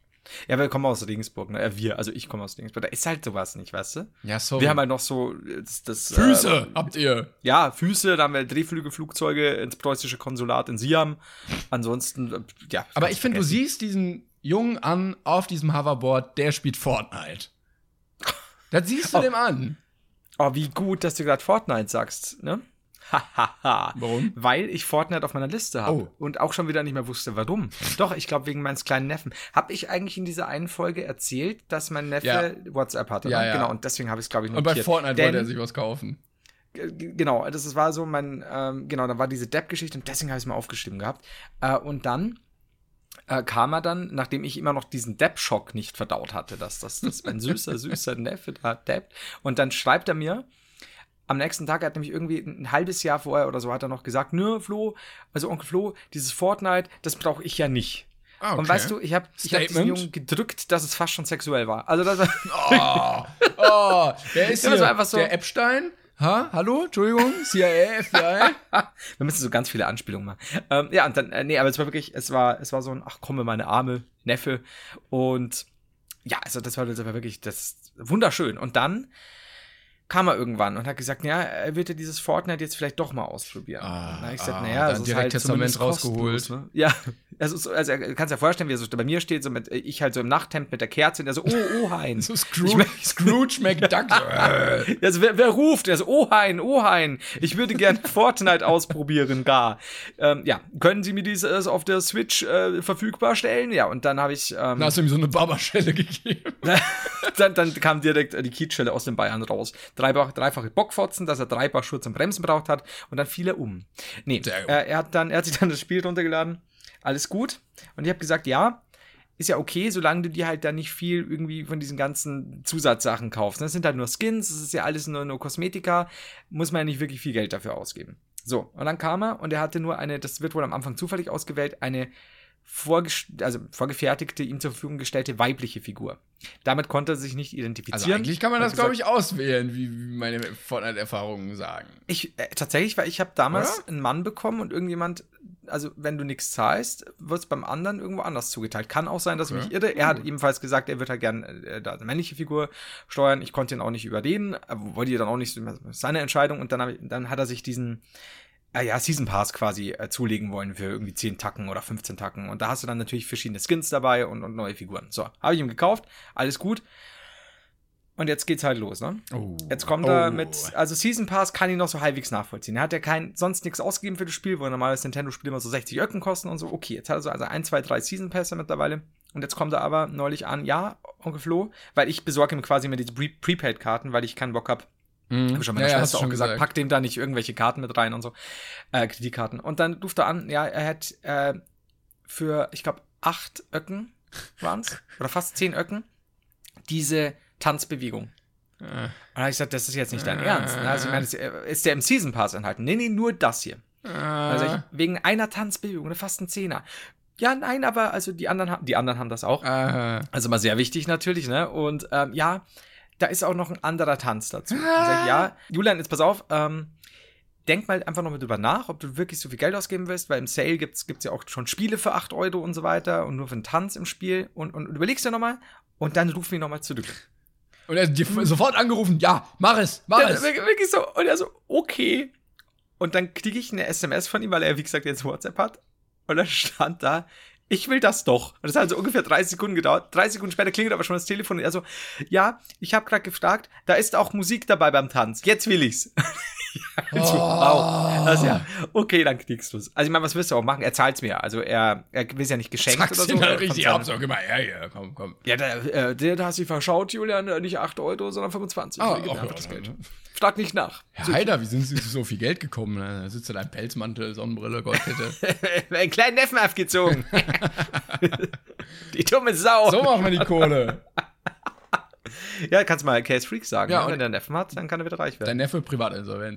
Ja, wir kommen aus Regensburg, ne? Äh, wir, also ich komme aus Regensburg. Da ist halt sowas nicht, weißt du? Ja, sorry. Wir haben halt noch so äh, das, das Füße Äh, habt ihr. ja, Füße, da haben wir Drehflügelflugzeuge ins preußische Konsulat in Siam. Ansonsten, äh, ja. Aber ich finde, du siehst diesen Jungen an auf diesem Hoverboard, der spielt Fortnite. Das siehst du (laughs) Oh. dem an. Oh, wie gut, dass du gerade Fortnite sagst, ne? Hahaha. Warum? Weil ich Fortnite auf meiner Liste habe Oh. und auch schon wieder nicht mehr wusste, warum. Doch, ich glaube wegen meines kleinen Neffen. Habe ich eigentlich in dieser einen Folge erzählt, dass mein Neffe Ja. WhatsApp hatte? Ja, ne? ja. Genau, und deswegen habe ich es, glaube ich, Und notiert. bei Fortnite Denn, wollte er sich was kaufen. Genau, das war so mein, ähm, genau, da war diese Depp-Geschichte und deswegen habe ich es mal aufgeschrieben gehabt. Äh, und dann äh, kam er dann, nachdem ich immer noch diesen Depp-Schock nicht verdaut hatte, dass das dass mein süßer, (laughs) süßer Neffe da deppt. Und dann schreibt er mir, am nächsten Tag er hat nämlich irgendwie ein halbes Jahr vorher oder so hat er noch gesagt, nö, Flo, also Onkel Flo, dieses Fortnite, das brauche ich ja nicht. Ah, Und okay. weißt du, ich habe ich hab diesen. Jungen gedrückt, dass es fast schon sexuell war. Also das war, (laughs) Oh, oh, wer (laughs) ist hier? einfach so- Der Epstein? Ha? Hallo? Entschuldigung? CIA, FBI? (laughs) Wir müssen so ganz viele Anspielungen machen. Ähm, ja, und dann, äh, nee, aber es war wirklich, es war, es war so ein, ach komm, meine arme Neffe. Und ja, also das war, das war wirklich das wunderschön. Und dann kam er irgendwann und hat gesagt, ja, er würde dieses Fortnite jetzt vielleicht doch mal ausprobieren. Ah, hab ich gesagt, ah, naja, ist direkt halt Testament rausgeholt. Ne? Ja, (laughs) also, so- also kann es ja vorstellen, wie er so bei mir steht, so mit, äh, ich halt so im Nachthemd mit der Kerze und er so, oh, oh, (laughs) Hein. So Scrooge, (laughs) Scrooge McDuck. Also wer, wer ruft? Er so, oh Hein, oh Hein, ich würde gerne Fortnite ausprobieren, gar. Ähm, ja, können Sie mir dieses auf der Switch äh, verfügbar stellen? Ja, und dann habe ich, ähm, Dann hast du ihm so eine Barberschelle gegeben. dann, dann kam direkt die Kiezschelle aus den Bayern raus. Dreifach, dreifache Bockfotzen, dass er drei Paar Schuhe zum Bremsen braucht hat und dann fiel er um. Nee, gut. äh, er, hat dann, er hat sich dann das Spiel runtergeladen. Alles gut. Und ich habe gesagt, ja, ist ja okay, solange du dir halt da nicht viel irgendwie von diesen ganzen Zusatzsachen kaufst. Das sind halt nur Skins, das ist ja alles nur, nur Kosmetika, muss man ja nicht wirklich viel Geld dafür ausgeben. So, und dann kam er und er hatte nur eine, das wird wohl am Anfang zufällig ausgewählt, eine also vorgefertigte, ihm zur Verfügung gestellte weibliche Figur. Damit konnte er sich nicht identifizieren. Also eigentlich kann man das, glaube ich, auswählen, wie, wie meine Fortnite-Erfahrungen sagen. Ich, äh, tatsächlich, weil ich habe damals Oder? einen Mann bekommen und irgendjemand, also wenn du nichts zahlst, wird es beim anderen irgendwo anders zugeteilt. Kann auch sein, dass ich Okay. mich irre. Er hat ebenfalls gesagt, er wird halt gerne äh, da eine männliche Figur steuern. Ich konnte ihn auch nicht überreden, wollte ja dann auch nicht, seine Entscheidung. Und dann, ich, dann hat er sich diesen äh, ja, Season Pass quasi äh, zulegen wollen für irgendwie 10 Tacken oder 15 Tacken. Und da hast du dann natürlich verschiedene Skins dabei und, und neue Figuren. So, habe ich ihm gekauft, alles gut. Und jetzt geht's halt los, ne? Oh. Jetzt kommt er mit, also Season Pass kann ich noch so halbwegs nachvollziehen. Er hat ja kein, sonst nichts ausgegeben für das Spiel, wo normalerweise Nintendo-Spiele immer so 60 Öcken kosten und so. Okay, jetzt hat er so also ein, zwei, drei Season Pässe mittlerweile. Und jetzt kommt er aber neulich an, ja, Onkel Flo, weil ich besorge ihm quasi immer diese Pre- Prepaid-Karten, weil ich keinen Bock hab. Mhm. Hab ich schon meiner ja, Schwester auch schon gesagt, gesagt. pack dem da nicht irgendwelche Karten mit rein und so. Äh, Kreditkarten. Und dann ruft er an, ja, er hat äh, für, ich glaube, acht Öcken waren's oder fast zehn Öcken, diese Tanzbewegung. Äh, Und dann habe ich gesagt, das ist jetzt nicht dein Äh. Ernst. Ne? Also ich meine, das ist der im Season Pass enthalten? Nee, nee, nur das hier. Also ich, äh, wegen einer Tanzbewegung, ne, fast ein Zehner. Ja, nein, aber also die anderen haben, die anderen haben das auch. äh, Also mal sehr wichtig natürlich, ne? Und ähm, ja, da ist auch noch ein anderer Tanz dazu. Dann Sag ich, ja, Julian, jetzt pass auf, ähm, denk mal einfach nochmal drüber nach, ob du wirklich so viel Geld ausgeben willst, weil im Sale gibt's gibt's ja auch schon Spiele für 8 Euro und so weiter und nur für einen Tanz im Spiel und, und überlegst dir nochmal und dann ruf mich nochmal zurück. und er hat dir sofort angerufen, ja, mach es, mach Ja, es. wirklich so. Und er so, okay. Und dann kriege ich eine SMS von ihm, weil er, wie gesagt, jetzt WhatsApp hat. Und dann stand da, ich will das doch. Und das hat also ungefähr 30 Sekunden gedauert. Drei Sekunden später klingelt aber schon das Telefon und er so, ja, ich habe gerade gefragt, da ist auch Musik dabei beim Tanz. Jetzt will ich's. (laughs) ja, (laughs) so, wow. Also ja, okay, dann kriegst du's. Also ich meine, was willst du auch machen? Er zahlt's mir. Also er, er will ja nicht geschenkt Sag's oder so. Er richtig ab, dann- sag immer, ja, ja, komm, komm. Ja, der, äh, der, der hast dich verschaut, Julian. äh, Nicht 8 Euro, sondern 25. Ah, einfach ja, das Geld. ja. Frag nicht nach. Herr Heider, wie sind Sie zu so viel Geld gekommen? Da sitzt du da im Pelzmantel, Sonnenbrille, Goldkette. (laughs) einen kleinen Neffen aufgezogen. (laughs) die dumme Sau. So machen wir die Kohle. Ja, kannst mal Case Freak sagen. Ja, ne? Wenn der einen Neffen hat, dann kann er wieder reich werden. Dein Neffe privatinsolvent.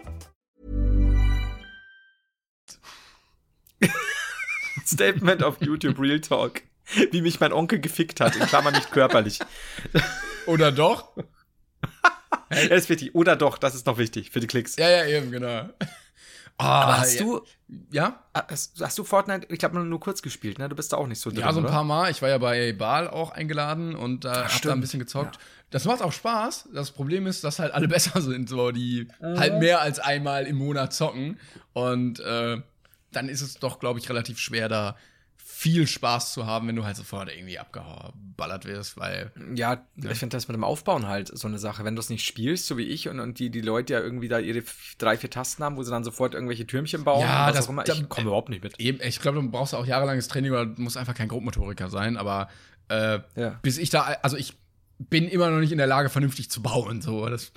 Statement auf YouTube Real Talk. Wie mich mein Onkel gefickt hat, in Klammern nicht körperlich. Oder doch? Das (laughs) ist wichtig. Oder doch, das ist noch wichtig für die Klicks. Ja, ja, eben, genau. Ah, Aber hast ja. du, Ja? hast, hast du Fortnite, ich glaube, nur kurz gespielt, ne? Du bist da auch nicht so drin, Ja, so ein paar Mal. Ich war ja bei Baal auch eingeladen und da hab da ein stimmt. bisschen gezockt. Das macht auch Spaß. Das Problem ist, dass halt alle (laughs) besser sind, so die halt mehr als einmal im Monat zocken. Und äh, dann ist es doch, glaube ich, relativ schwer, da viel Spaß zu haben, wenn du halt sofort irgendwie abgeballert wirst, weil Ja, ich finde das mit dem Aufbauen halt so eine Sache. Wenn du es nicht spielst, so wie ich, und, und die, die Leute ja irgendwie da ihre drei, vier Tasten haben, wo sie dann sofort irgendwelche Türmchen bauen, Ja, und was das- auch immer, ich komme überhaupt nicht mit. Eben, ich glaube, du brauchst auch jahrelanges Training oder du musst einfach kein Grobmotoriker sein, aber äh, Ja. bis ich da, also ich bin immer noch nicht in der Lage, vernünftig zu bauen. So, das,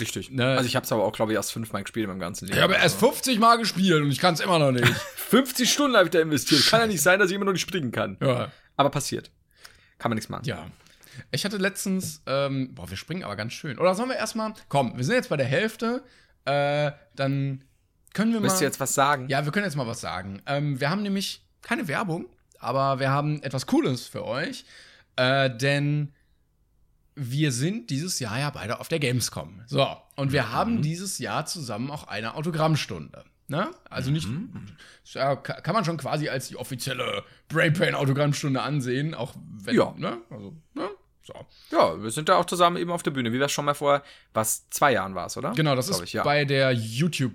Richtig. Ne? Also ich habe es aber auch, glaube ich, erst fünfmal gespielt in meinem ganzen Leben. ich habe erst 50 Mal gespielt und ich kann es immer noch nicht. (laughs) 50 Stunden habe ich da investiert. Kann ja nicht sein, dass ich immer noch nicht springen kann. ja. Aber passiert. Kann man nichts machen. ja. Ich hatte letztens, ähm, boah, wir springen aber ganz schön. Oder sollen wir erstmal, komm, wir sind jetzt bei der Hälfte, äh, dann können wir mal. Müsst ihr jetzt was sagen? Ja, wir können jetzt mal was sagen. Ähm, wir haben nämlich keine Werbung, aber wir haben etwas Cooles für euch. Äh, denn wir sind dieses Jahr ja beide auf der Gamescom. So, und wir haben dieses Jahr zusammen auch eine Autogrammstunde. Ne? Also nicht, ja, ka- kann man schon quasi als die offizielle Brainpain Autogrammstunde ansehen, auch wenn, Ja. ne? Also, ne? So. Ja, wir sind da auch zusammen eben auf der Bühne. Wie wir es schon mal vor, was, zwei Jahren war es, oder? Genau, das Glaub ist ich, ja. bei der YouTube,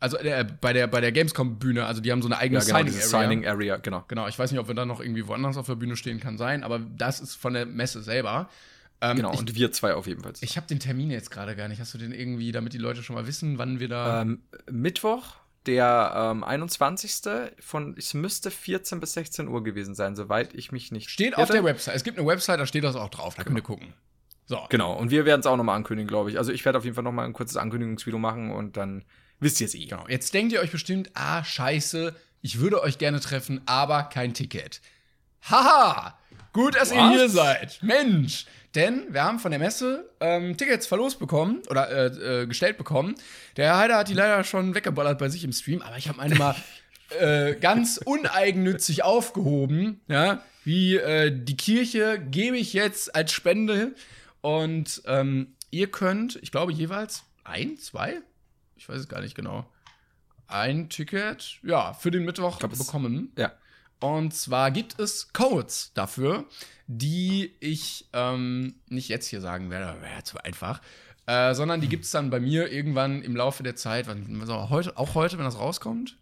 also äh, bei der, bei der Gamescom-Bühne, also die haben so eine eigene ja, genau, Signing Area. Signing Area, genau. Genau, ich weiß nicht, ob wir dann noch irgendwie woanders auf der Bühne stehen, kann sein, aber das ist von der Messe selber. Ähm, Genau, ich und wir zwei auf jeden Fall. ich habe den Termin jetzt gerade gar nicht. Hast du den irgendwie, damit die Leute schon mal wissen, wann wir da. ähm, Mittwoch, der ähm, 21. von, es müsste 14 bis 16 Uhr gewesen sein, soweit ich mich nicht steht auf irre. der Website. Es gibt eine Website, da steht das auch drauf. Da könnt ihr gucken. So. Genau, und wir werden es auch nochmal ankündigen, glaube ich. Also ich werde auf jeden Fall nochmal ein kurzes Ankündigungsvideo machen und dann wisst ihr es eh. Genau. Jetzt denkt ihr euch bestimmt, ah, scheiße, ich würde euch gerne treffen, aber kein Ticket. Haha! Gut, dass ihr Was? hier seid. Mensch! Denn wir haben von der Messe ähm, Tickets verlost bekommen oder äh, äh, gestellt bekommen. Der Herr Heider hat die leider schon weggeballert bei sich im Stream, aber ich habe meine mal (laughs) äh, ganz uneigennützig aufgehoben. Ja, wie äh, die Kirche gebe ich jetzt als Spende. Und ähm, ihr könnt, ich glaube, jeweils ein, zwei, ich weiß es gar nicht genau, ein Ticket, ja, für den Mittwoch glaub, bekommen. Ja. Und zwar gibt es Codes dafür, die ich ähm, nicht jetzt hier sagen werde, wäre zu einfach, äh, sondern die gibt es dann bei mir irgendwann im Laufe der Zeit, also heute, auch heute, wenn das rauskommt.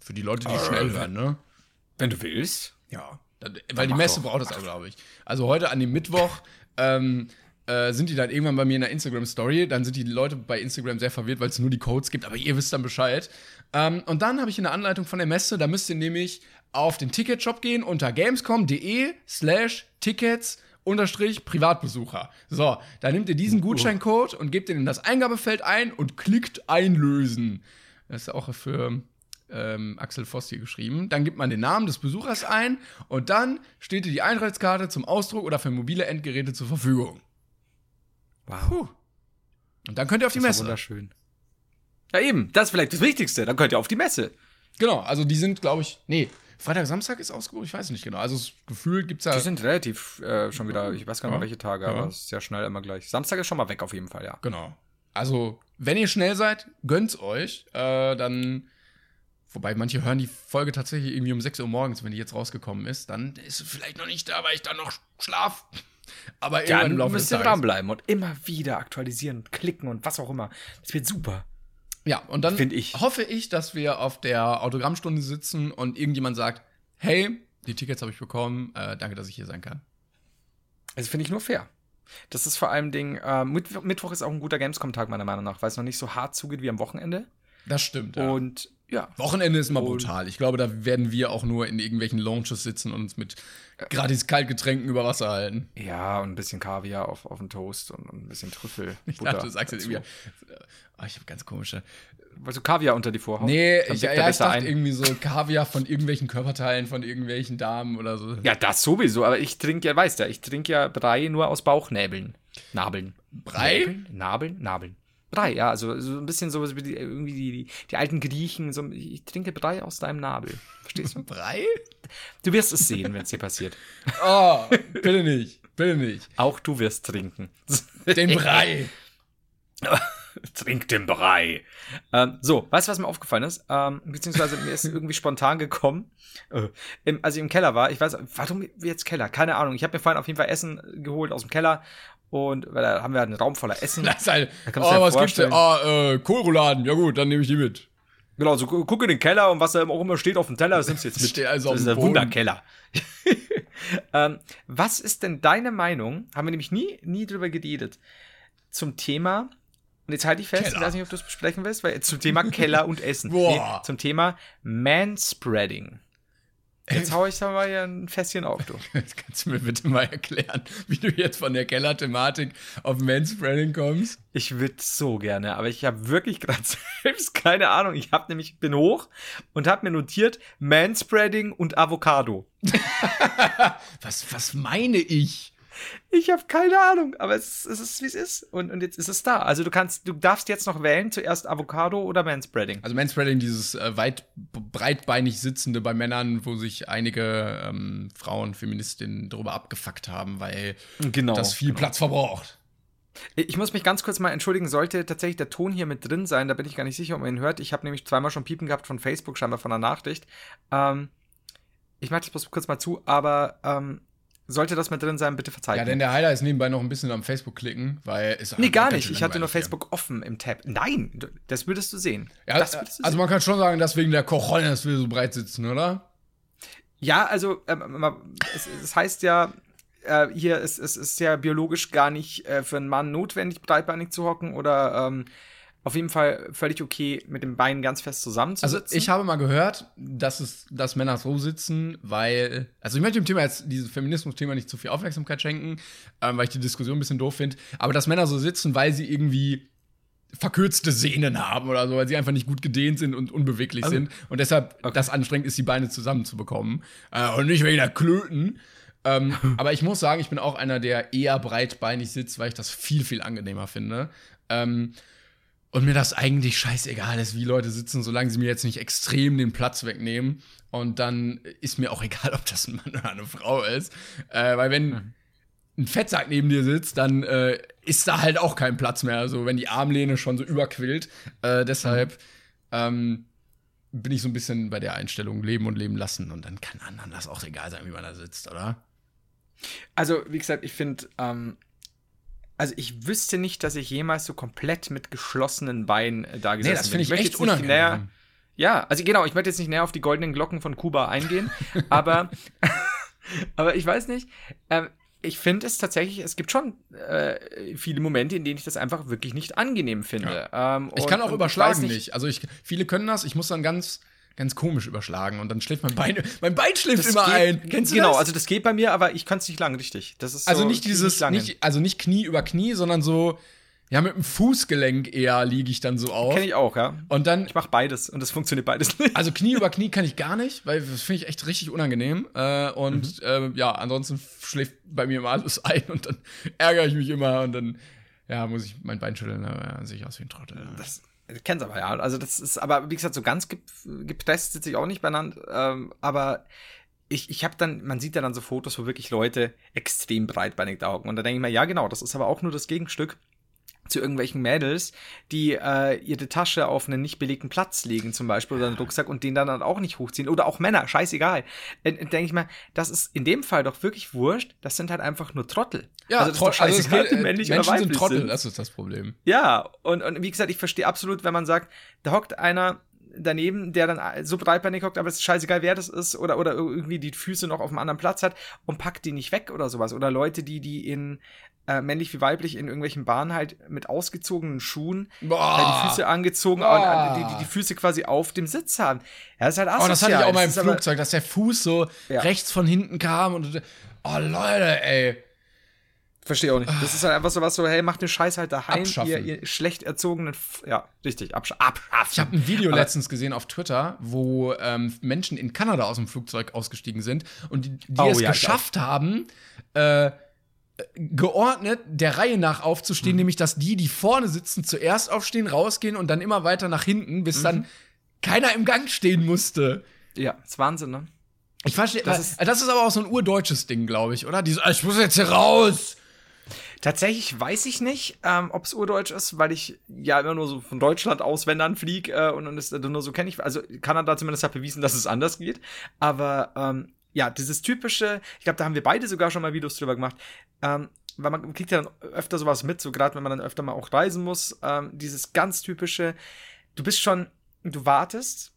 Für die Leute, die schnell hören, ne? Wenn du willst. Ja, dann, weil die Messe doch. braucht es auch, glaube ich. Also heute an dem Mittwoch ähm, äh, sind die dann irgendwann bei mir in der Instagram-Story. Dann sind die Leute bei Instagram sehr verwirrt, weil es nur die Codes gibt, aber ihr wisst dann Bescheid. Ähm, und dann habe ich eine Anleitung von der Messe, da müsst ihr nämlich auf den Ticketshop gehen unter gamescom.de slash Tickets unterstrich Privatbesucher. So, da nehmt ihr diesen Gutscheincode und gebt den in das Eingabefeld ein und klickt einlösen. Das ist auch für ähm, Axel Voss hier geschrieben. Dann gibt man den Namen des Besuchers ein und dann steht dir die Eintrittskarte zum Ausdruck oder für mobile Endgeräte zur Verfügung. Wow. Und dann könnt ihr auf die Das ist Messe. wunderschön. Ja, eben. Das ist vielleicht das Wichtigste. Dann könnt ihr auf die Messe. Genau, also die sind, glaube ich, nee, Freitag, Samstag ist ausgebucht, ich weiß nicht genau. Also das Gefühl gibt's ja. Die sind relativ äh, schon wieder, ich weiß gar nicht Ja. welche Tage, Ja. aber es ist ja schnell immer gleich. Samstag ist schon mal weg auf jeden Fall, ja. Genau. Also, wenn ihr schnell seid, gönnt's euch. Äh, dann. Wobei manche hören die Folge tatsächlich irgendwie um 6 Uhr morgens, wenn die jetzt rausgekommen ist. Dann ist sie vielleicht noch nicht da, weil ich dann noch schlaf. (laughs) Aber irgendwann Dann im Laufe müsst ihr dranbleiben und immer wieder aktualisieren und klicken und was auch immer. Das wird super. Ja, und dann ich. hoffe ich, dass wir auf der Autogrammstunde sitzen und irgendjemand sagt, hey, die Tickets habe ich bekommen, äh, danke, dass ich hier sein kann. Also finde ich nur fair. Das ist vor allem Ding, äh, Mitt Mittwoch ist auch ein guter Gamescom-Tag meiner Meinung nach, weil es noch nicht so hart zugeht wie am Wochenende. Das stimmt. Ja. Und ja. Wochenende ist immer brutal. Ich glaube, da werden wir auch nur in irgendwelchen Lounges sitzen und uns mit gratis Kaltgetränken über Wasser halten. Ja, und ein bisschen Kaviar auf, auf den Toast und, und ein bisschen Trüffel. (laughs) Ich dachte, du sagst jetzt irgendwie. Oh, ich habe ganz komische. Weil du Kaviar unter die Vorhaut? Nee, ich, ja, ich dachte ein. irgendwie so (laughs) Kaviar von irgendwelchen Körperteilen von irgendwelchen Damen oder so. Ja, das sowieso, aber ich trinke ja, weißt du, ich trinke ja Brei nur aus Bauchnäbeln. Nabeln. Brei? Näbeln? Nabeln? Nabeln. Brei, ja, also so ein bisschen so wie die, irgendwie die, die, die alten Griechen. So, ich trinke Brei aus deinem Nabel. Verstehst du? (laughs) Brei? Du wirst es sehen, wenn es dir passiert. (laughs) Oh, bitte nicht. Bitte nicht. Auch du wirst trinken. Den Brei. (laughs) (laughs) Trink den Brei. Ähm, so, weißt du, was mir aufgefallen ist? Ähm, beziehungsweise mir ist (laughs) irgendwie spontan gekommen, äh, im, als ich im Keller war. Ich weiß, warum jetzt Keller? Keine Ahnung. Ich habe mir vorhin auf jeden Fall Essen geholt aus dem Keller. Und weil da haben wir einen Raum voller Essen. (laughs) Das halt, oh, was gibt's denn? Ah, äh, Kohlrouladen. Ja gut, dann nehme ich die mit. Genau, so guck in den Keller und was da auch immer steht auf dem Teller, das nimmst du jetzt mit. Steht also das ist der Wunderkeller. ähm, was ist denn deine Meinung? Haben wir nämlich nie, nie drüber geredet. Zum Thema, und jetzt halte ich fest, Keller. ich weiß nicht, ob du es besprechen willst, weil zum Thema (laughs) Keller und Essen. Nee, zum Thema Manspreading. Jetzt hau ich da mal hier ein Fässchen auf, du. (laughs) Kannst du mir bitte mal erklären, wie du jetzt von der Keller-Thematik auf Manspreading kommst? Ich würde so gerne, aber ich habe wirklich gerade (laughs) selbst keine Ahnung. Ich habe nämlich, bin hoch und habe mir notiert Manspreading und Avocado. was, was meine ich? Ich habe keine Ahnung, aber es, es ist, wie es ist. Und, und jetzt ist es da. Also du kannst, du darfst jetzt noch wählen, zuerst Avocado oder Manspreading. Also Manspreading, dieses äh, weit, breitbeinig sitzende bei Männern, wo sich einige ähm, Frauen, Feministinnen darüber abgefuckt haben, weil genau, das viel genau. Platz verbraucht. Ich muss mich ganz kurz mal entschuldigen, sollte tatsächlich der Ton hier mit drin sein, da bin ich gar nicht sicher, ob man ihn hört. Ich habe nämlich zweimal schon Piepen gehabt von Facebook, scheinbar von einer Nachricht. Ähm, ich mache das bloß kurz mal zu, aber ähm, sollte das mit drin sein, bitte verzeiht Ja, denn der Heiler ist nebenbei noch ein bisschen am Facebook klicken, weil es Nee, gar nicht. Ich hatte nur Facebook hier. offen im Tab. Nein, das würdest du sehen. Ja, würdest du also sehen. man kann schon sagen, dass wegen der Cojones wir so breit sitzen, oder? Ja, also ähm, es, es, heißt ja, äh, hier es, es ist ja biologisch gar nicht äh, für einen Mann notwendig, breitbeinig zu hocken oder ähm, auf jeden Fall völlig okay, mit den Beinen ganz fest zusammenzusitzen. Also ich habe mal gehört, dass es, dass Männer so sitzen, weil, also ich möchte dem Thema jetzt dieses Feminismus-Thema nicht zu viel Aufmerksamkeit schenken, ähm, weil ich die Diskussion ein bisschen doof finde. Aber dass Männer so sitzen, weil sie irgendwie verkürzte Sehnen haben oder so, weil sie einfach nicht gut gedehnt sind und unbeweglich also, sind und deshalb okay. das anstrengend ist, die Beine zusammenzubekommen äh, und nicht wegen der Klöten. ähm, (laughs) aber ich muss sagen, ich bin auch einer, der eher breitbeinig sitzt, weil ich das viel, viel angenehmer finde. Ähm, und mir das eigentlich scheißegal ist, wie Leute sitzen, solange sie mir jetzt nicht extrem den Platz wegnehmen. Und dann ist mir auch (laughs) egal, ob das ein Mann oder eine Frau ist. Äh, weil wenn mhm. ein Fettsack neben dir sitzt, dann äh, ist da halt auch kein Platz mehr. Also wenn die Armlehne schon so überquillt. Äh, deshalb mhm. ähm, bin ich so ein bisschen bei der Einstellung leben und leben lassen. Und dann kann anderen das auch egal sein, wie man da sitzt, oder? Also, wie gesagt, ich finde, ähm, also ich wüsste nicht, dass ich jemals so komplett mit geschlossenen Beinen äh, da gesessen nee, das finde ich, ich echt unangenehm. Näher, ja, also genau, ich möchte jetzt nicht näher auf die goldenen Glocken von Kuba eingehen, (laughs) aber, aber ich weiß nicht, ähm, ich finde es tatsächlich, es gibt schon äh, viele Momente, in denen ich das einfach wirklich nicht angenehm finde. Ja. Ähm, ich kann auch überschlagen nicht, nicht. Also ich, viele können das, ich muss dann ganz ganz komisch überschlagen und dann schläft mein Bein, (laughs) mein Bein schläft das immer geht, ein. Kennst du genau, das? also das geht bei mir, aber ich kann es nicht lang, richtig. Das ist also so nicht dieses, nicht, also nicht Knie über Knie, sondern so, ja, mit dem Fußgelenk eher liege ich dann so auf. Kenne ich auch, ja. Und dann. Ich mache beides und das funktioniert beides nicht. Also Knie (laughs) über Knie kann ich gar nicht, weil das finde ich echt richtig unangenehm. Äh, und mhm. äh, ja, ansonsten schläft bei mir immer alles (laughs) ein und dann ärgere ich mich immer und dann ja, muss ich mein Bein schütteln, dann sehe ich aus wie ein Trottel. Das, kenn's aber ja. Also das ist, aber wie gesagt, so ganz gepresst sitze ich auch nicht beieinander. Ähm, aber ich, ich habe dann, man sieht ja dann so Fotos, wo wirklich Leute extrem breitbeinig hocken. Und da denke ich mir, ja genau, das ist aber auch nur das Gegenstück zu irgendwelchen Mädels, die äh, ihre Tasche auf einen nicht belegten Platz legen, zum Beispiel, oder einen Rucksack und den dann, dann auch nicht hochziehen. Oder auch Männer, scheißegal. Äh, Denke ich mal, das ist in dem Fall doch wirklich wurscht. Das sind halt einfach nur Trottel. Ja, also, das Trottel, also es gilt, männlich Menschen oder sind Trottel, sind. das ist das Problem. Ja, und, und wie gesagt, ich verstehe absolut, wenn man sagt, da hockt einer daneben, der dann so breitbeinig hockt, aber es ist scheißegal, wer das ist, oder, oder irgendwie die Füße noch auf einem anderen Platz hat und packt die nicht weg oder sowas. Oder Leute, die, die in äh, männlich wie weiblich, in irgendwelchen Bahnen halt mit ausgezogenen Schuhen, äh, die Füße angezogen und äh, die, die, Füße quasi auf dem Sitz haben. Ja, das ist halt Oh, das hatte ich asozial. auch mal im Das Flugzeug, dass der Fuß so Ja. rechts von hinten kam und oh Leute, ey. Verstehe auch nicht. Das ist halt einfach so was so, hey, macht den Scheiß halt daheim, ihr, ihr schlecht erzogenen, F ja, richtig, absch abschaffen. Ich habe ein Video Aber- letztens gesehen auf Twitter, wo ähm, Menschen in Kanada aus dem Flugzeug ausgestiegen sind und die, die Oh, es ja, geschafft haben, äh, geordnet der Reihe nach aufzustehen, Mhm. nämlich dass die, die vorne sitzen, zuerst aufstehen, rausgehen und dann immer weiter nach hinten, Mhm. bis dann keiner im Gang stehen musste. Ja, ist Wahnsinn, ne? Ich verstehe, Das das, ist- das ist aber auch so ein urdeutsches Ding, glaube ich, oder? Dieses, ich muss jetzt hier raus. Tatsächlich weiß ich nicht, ähm, ob es urdeutsch ist, weil ich ja immer nur so von Deutschland aus, wenn dann flieg äh, und, und es äh, nur so kenne ich. Also Kanada zumindest hat bewiesen, dass es anders geht. Aber ähm, ja, dieses typische, ich glaube, da haben wir beide sogar schon mal Videos drüber gemacht. Ähm, weil man kriegt ja dann öfter sowas mit, so gerade wenn man dann öfter mal auch reisen muss. Ähm, dieses ganz typische, du bist schon, du wartest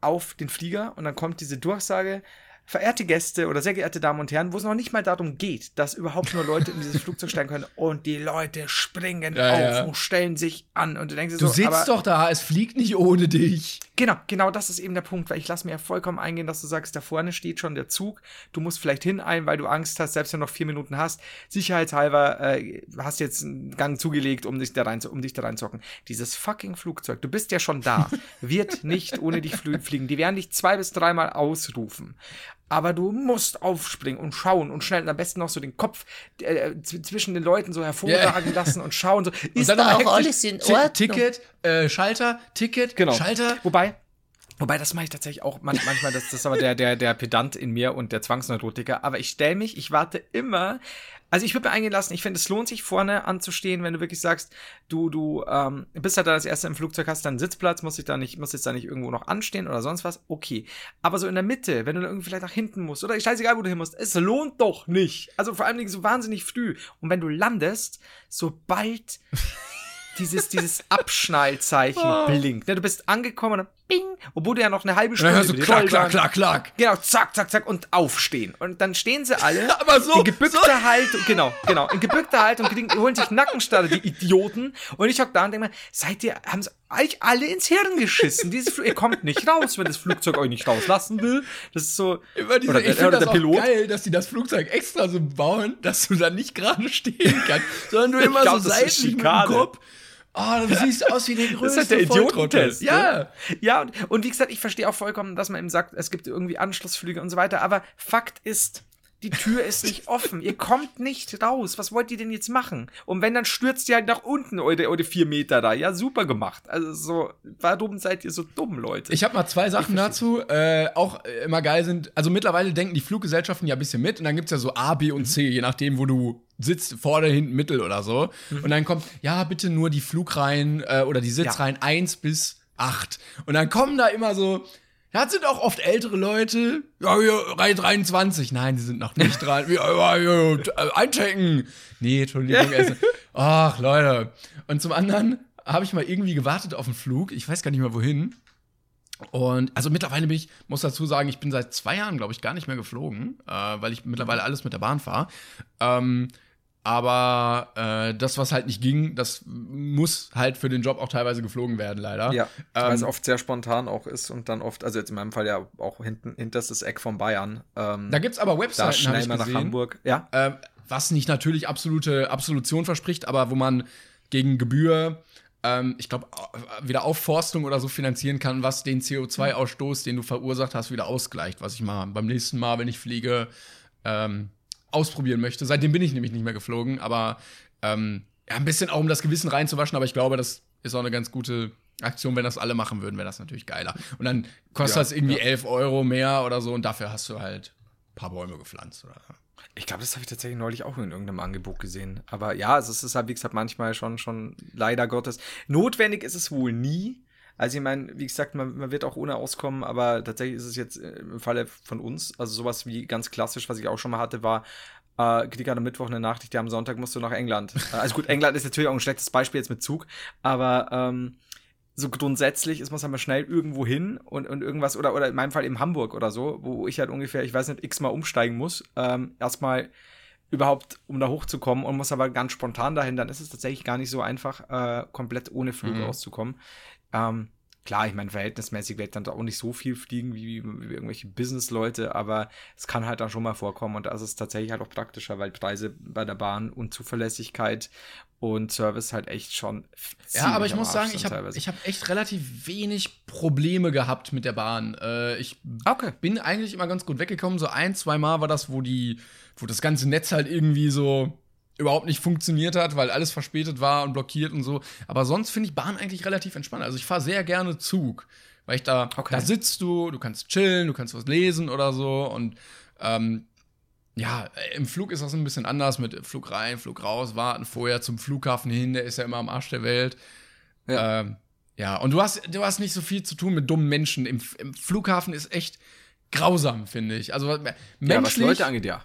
auf den Flieger und dann kommt diese Durchsage, verehrte Gäste oder sehr geehrte Damen und Herren, wo es noch nicht mal darum geht, dass überhaupt nur Leute in dieses Flugzeug steigen können und die Leute springen Ja, auf ja. und stellen sich an und du denkst dir Du so, sitzt aber, doch da, es fliegt nicht ohne dich. Genau, genau das ist eben der Punkt, weil ich lasse mir ja vollkommen eingehen, dass du sagst, da vorne steht schon der Zug, du musst vielleicht hineilen, weil du Angst hast, selbst wenn du noch vier Minuten hast, sicherheitshalber äh, hast jetzt einen Gang zugelegt, um dich da rein um dich da reinzocken. Dieses fucking Flugzeug, du bist ja schon da, (laughs) wird nicht ohne dich fliegen. Die werden dich zwei bis dreimal ausrufen. Aber du musst aufspringen und schauen und schnell und am besten noch so den Kopf äh, z- zwischen den Leuten so hervorragen lassen und schauen. So, ist dann da auch alles in Ordnung? Ticket, äh, Schalter, Ticket, Genau. Schalter. Wobei, wobei das mache ich tatsächlich auch man, manchmal, das, das ist aber der, der, der Pedant in mir und der Zwangsneurotiker, aber ich stelle mich, ich warte immer, also ich würde mir eingehen lassen, ich finde, es lohnt sich vorne anzustehen, wenn du wirklich sagst, du, du ähm, bist halt da das erste im Flugzeug, hast dann einen Sitzplatz, musst dich da nicht, musst jetzt da nicht irgendwo noch anstehen oder sonst was, okay. Aber so in der Mitte, wenn du dann irgendwie vielleicht nach hinten musst oder scheißegal, wo du hin musst, es lohnt doch nicht. Also vor allem so wahnsinnig früh. Und wenn du landest, sobald dieses, dieses Abschnallzeichen (laughs) blinkt. Ne, du bist angekommen und bing, obwohl du ja noch eine halbe Und dann Stunde hörst du über klack, klack, klack, klack. Genau, zack, zack, zack und aufstehen. Und dann stehen sie alle (laughs) Aber so- in gebückter Haltung, genau, genau, in gebückter Haltung, holen sich Nackenstarre, die Idioten. Und ich hock da und denke mir, seid ihr, haben sie euch alle ins Hirn geschissen? Dieses Fl ihr kommt nicht raus, wenn das Flugzeug euch nicht rauslassen will. Das ist so, Immer diese, oder ich finde das der auch Pilot. geil, dass die das Flugzeug extra so bauen, dass du da nicht gerade stehen kannst, sondern du immer glaub, so seitlich mit dem. Kopf. Oh, du siehst aus wie der größte (laughs) Das ist halt der. Idiotentest. Ja. Ne? Ja, und, und wie gesagt, ich verstehe auch vollkommen, dass man eben sagt, es gibt irgendwie Anschlussflüge und so weiter, aber Fakt ist, die Tür ist nicht (laughs) offen. Ihr kommt nicht raus. Was wollt ihr denn jetzt machen? Und wenn, dann stürzt ihr halt nach unten, eure, eure vier Meter da. Ja, super gemacht. Also so, warum seid ihr so dumm, Leute? Ich habe mal zwei Sachen dazu, äh, auch äh, immer geil sind. Also mittlerweile denken die Fluggesellschaften ja ein bisschen mit und dann gibt's ja so A, B und C, je nachdem, wo du sitzt, vorne, hinten, mittel oder so. Und dann kommt, ja, bitte nur die Flugreihen äh, oder die Sitzreihen eins bis acht Und dann kommen da immer so, ja, das sind auch oft ältere Leute. Ja, hier, Reihe 23. Nein, die sind noch nicht (laughs) dran. Ja, ja, ja, äh, einchecken. Nee, Entschuldigung. Essen. (laughs) Ach, Leute. Und zum anderen habe ich mal irgendwie gewartet auf einen Flug. Ich weiß gar nicht mehr wohin. Und also mittlerweile bin ich, muss dazu sagen, ich bin seit zwei Jahren, glaube ich, gar nicht mehr geflogen, äh, weil ich mittlerweile alles mit der Bahn fahre. Ähm, aber äh, das, was halt nicht ging, das muss halt für den Job auch teilweise geflogen werden, leider. Ja, weil es ähm, oft sehr spontan auch ist und dann oft, also jetzt in meinem Fall ja auch hinten, hinterstes Eck von Bayern. Ähm, da gibt's aber da Webseiten, habe schnell ich mal nach gesehen, Hamburg. Ja, ähm, was nicht natürlich absolute Absolution verspricht, aber wo man gegen Gebühr ähm, ich glaube, wieder Aufforstung oder so finanzieren kann, was den CO2-Ausstoß, den du verursacht hast, wieder ausgleicht, was ich mal beim nächsten Mal, wenn ich fliege, ähm, ausprobieren möchte. Seitdem bin ich nämlich nicht mehr geflogen, aber ähm, ja, ein bisschen auch um das Gewissen reinzuwaschen, aber ich glaube, das ist auch eine ganz gute Aktion, wenn das alle machen würden, wäre das natürlich geiler. Und dann kostet Ja, das irgendwie 11 Euro mehr oder so und dafür hast du halt ein paar Bäume gepflanzt. Oder? Ich glaube, das habe ich tatsächlich neulich auch in irgendeinem Angebot gesehen. Aber ja, also es ist halt, wie gesagt, manchmal schon, schon leider Gottes. Notwendig ist es wohl nie. Also ich meine, wie gesagt, man, man wird auch ohne auskommen, aber tatsächlich ist es jetzt äh, im Falle von uns, also sowas wie ganz klassisch, was ich auch schon mal hatte, war, äh, krieg gerade am Mittwoch eine Nachricht, ja, am Sonntag musst du nach England. (laughs) Also gut, England ist natürlich auch ein schlechtes Beispiel jetzt mit Zug, aber ähm, so grundsätzlich ist man halt mal schnell irgendwo hin und, und irgendwas, oder, oder in meinem Fall in Hamburg oder so, wo ich halt ungefähr, ich weiß nicht, x-mal umsteigen muss. Ähm, erstmal überhaupt, um da hochzukommen und muss aber ganz spontan dahin, dann ist es tatsächlich gar nicht so einfach, äh, komplett ohne Flug Mhm. rauszukommen. Ähm, klar, ich meine, verhältnismäßig werde ich dann auch nicht so viel fliegen wie, wie irgendwelche Business-Leute, aber es kann halt dann schon mal vorkommen und da ist tatsächlich halt auch praktischer, weil Preise bei der Bahn und Zuverlässigkeit und Service halt echt schon. Ja, aber ich muss sagen, ich habe hab echt relativ wenig Probleme gehabt mit der Bahn. Äh, ich Okay. bin eigentlich immer ganz gut weggekommen. So ein, zwei Mal war das, wo die, wo das ganze Netz halt irgendwie so überhaupt nicht funktioniert hat, weil alles verspätet war und blockiert und so. Aber sonst finde ich Bahn eigentlich relativ entspannt. Also ich fahre sehr gerne Zug, weil ich da, Okay. da sitzt du, du kannst chillen, du kannst was lesen oder so und ähm, ja, im Flug ist das ein bisschen anders mit Flug rein, Flug raus, warten vorher zum Flughafen hin, der ist ja immer am Arsch der Welt. Ja, ähm, ja und du hast, du hast nicht so viel zu tun mit dummen Menschen. Im, im Flughafen ist echt grausam, finde ich. Also Ja, was menschlich. Leute angeht, ja.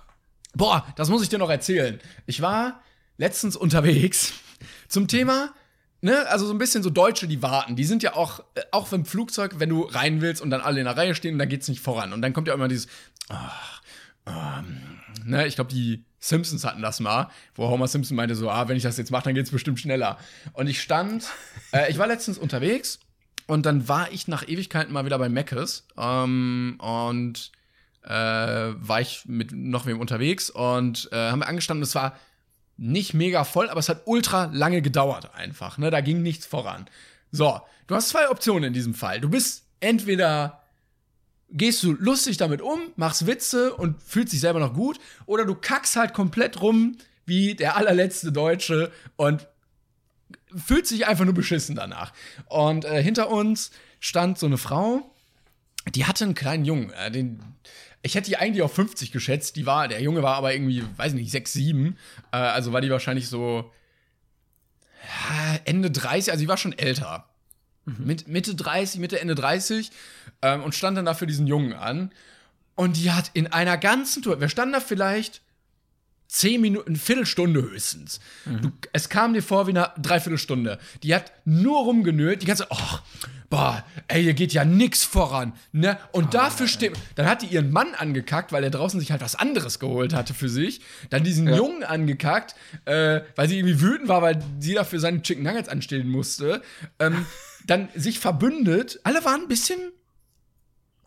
Boah, das muss ich dir noch erzählen. Ich war letztens unterwegs (laughs) zum Thema, ne, also so ein bisschen so Deutsche, die warten. Die sind ja auch, äh, auch im Flugzeug, wenn du rein willst und dann alle in der Reihe stehen, dann geht's nicht voran. Und dann kommt ja immer dieses, ach, ähm, ne, ich glaube, die Simpsons hatten das mal, wo Homer Simpson meinte so, ah, wenn ich das jetzt mache, dann geht's bestimmt schneller. Und ich stand, (laughs) äh, ich war letztens unterwegs und dann war ich nach Ewigkeiten mal wieder bei Meckes ähm, und äh, war ich mit noch wem unterwegs und äh, haben wir angestanden. Es war nicht mega voll, aber es hat ultra lange gedauert einfach. Ne? Da ging nichts voran. So, du hast zwei Optionen in diesem Fall. Du bist entweder gehst du lustig damit um, machst Witze und fühlst dich selber noch gut, oder du kackst halt komplett rum wie der allerletzte Deutsche und fühlt sich einfach nur beschissen danach. Und äh, hinter uns stand so eine Frau, die hatte einen kleinen Jungen. Äh, den, ich hätte die eigentlich auf 50 geschätzt. Die war, der Junge war aber irgendwie, weiß nicht, 6, 7. Äh, also war die wahrscheinlich so Ende 30, also die war schon älter. Mit, Mitte 30, Mitte, Ende 30 ähm, und stand dann da für diesen Jungen an. Und die hat in einer ganzen Tour, wir standen da vielleicht zehn Minuten, eine Viertelstunde höchstens. Du, es kam dir vor wie eine Dreiviertelstunde. Die hat nur rumgenölt, die ganze, oh, boah, ey, hier geht ja nix voran, ne? Und dafür steht, dann hat die ihren Mann angekackt, weil er draußen sich halt was anderes geholt hatte für sich. Dann diesen Jungen angekackt, äh, weil sie irgendwie wütend war, weil sie dafür seine Chicken Nuggets anstellen musste. Ähm, (laughs) dann sich verbündet. Alle waren ein bisschen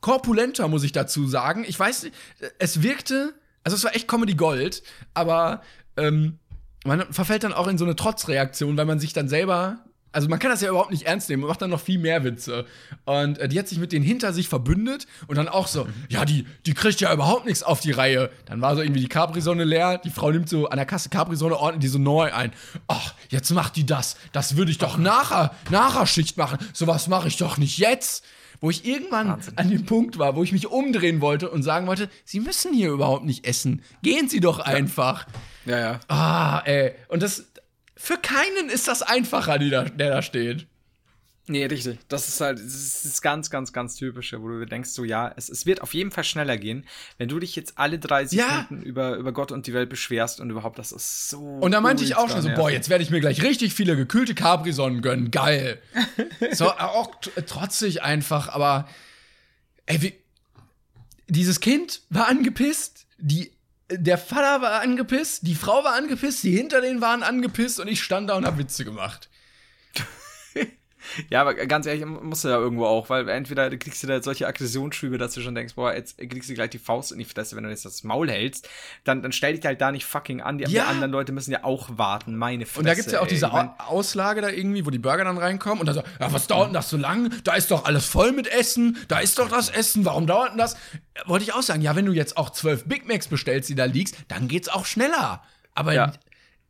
korpulenter, muss ich dazu sagen. Ich weiß nicht, es wirkte, also es war echt Comedy Gold, aber ähm, man verfällt dann auch in so eine Trotzreaktion, weil man sich dann selber, also man kann das ja überhaupt nicht ernst nehmen, man macht dann noch viel mehr Witze. Und äh, die hat sich mit denen hinter sich verbündet und dann auch so, ja, die, die kriegt ja überhaupt nichts auf die Reihe. Dann war so irgendwie die Capri-Sonne leer, die Frau nimmt so an der Kasse Capri-Sonne, ordnet die so neu ein. Ach, jetzt macht die das. Das würde ich doch nachher, nachher Schicht machen. Sowas mache ich doch nicht jetzt wo ich irgendwann an dem Punkt war, wo ich mich umdrehen wollte und sagen wollte, Sie müssen hier überhaupt nicht essen. Gehen Sie doch einfach. Ja, ja. Ah, ey. Und das, für keinen ist das einfacher, da, der da steht. Nee, richtig. Das ist halt, das ist das ganz, ganz, ganz typische, wo du denkst, so, ja, es, es wird auf jeden Fall schneller gehen, wenn du dich jetzt alle drei Ja. Sekunden über, über Gott und die Welt beschwerst und überhaupt, das ist so. Und da meinte ich auch schon so, ultra boah, nervig. jetzt werde ich mir gleich richtig viele gekühlte Capri-Sonnen gönnen. Geil. (laughs) so, auch t- trotzig einfach, aber ey, wie, dieses Kind war angepisst, die, der Vater war angepisst, die Frau war angepisst, die hinter denen waren angepisst und ich stand da und hab Witze gemacht. Ja, aber ganz ehrlich, musst du ja irgendwo auch, weil entweder kriegst du da solche Aggressionsschübe, dass du schon denkst, boah, jetzt kriegst du gleich die Faust in die Fresse, wenn du jetzt das Maul hältst, dann, dann stell dich halt da nicht fucking an. Die, Ja. anderen Leute müssen ja auch warten, meine Fresse. Und da gibt's ja auch ey. diese Auslage da irgendwie, wo die Burger dann reinkommen und dann so, ja, was dauert denn das so lang? Da ist doch alles voll mit Essen, da ist doch das Essen, warum dauert denn das? Wollte ich auch sagen, ja, wenn du jetzt auch zwölf Big Macs bestellst, die da liegst, dann geht's auch schneller. Aber, Ja.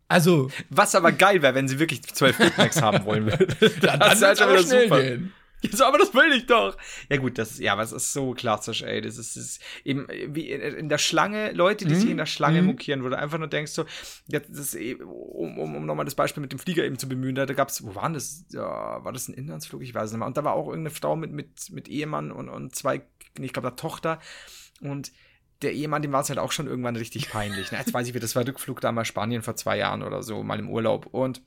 Also, Was aber geil wäre, wenn sie wirklich zwölf Big Macs haben wollen würden. (laughs) dann Das ist halt schnell super. gehen. Ja, so, aber das will ich doch. Ja gut, das ist ja, aber es ist so klassisch, ey. Das ist, das ist eben wie in, der Schlange, Leute, die sich in der Schlange mokieren, wo du einfach nur denkst so, jetzt das ist eben, um, um, um nochmal das Beispiel mit dem Flieger eben zu bemühen, da, da gab's, wo waren das? Ja, war das ein Inlandsflug? Ich weiß nicht mehr. Und da war auch irgendeine Frau mit, mit, mit Ehemann und, und zwei, ich glaube, der Tochter. Und der Ehemann, dem war es halt auch schon irgendwann richtig peinlich. Ne? Jetzt weiß ich, wie das war Rückflug damals Spanien vor zwei Jahren oder so, mal im Urlaub. Und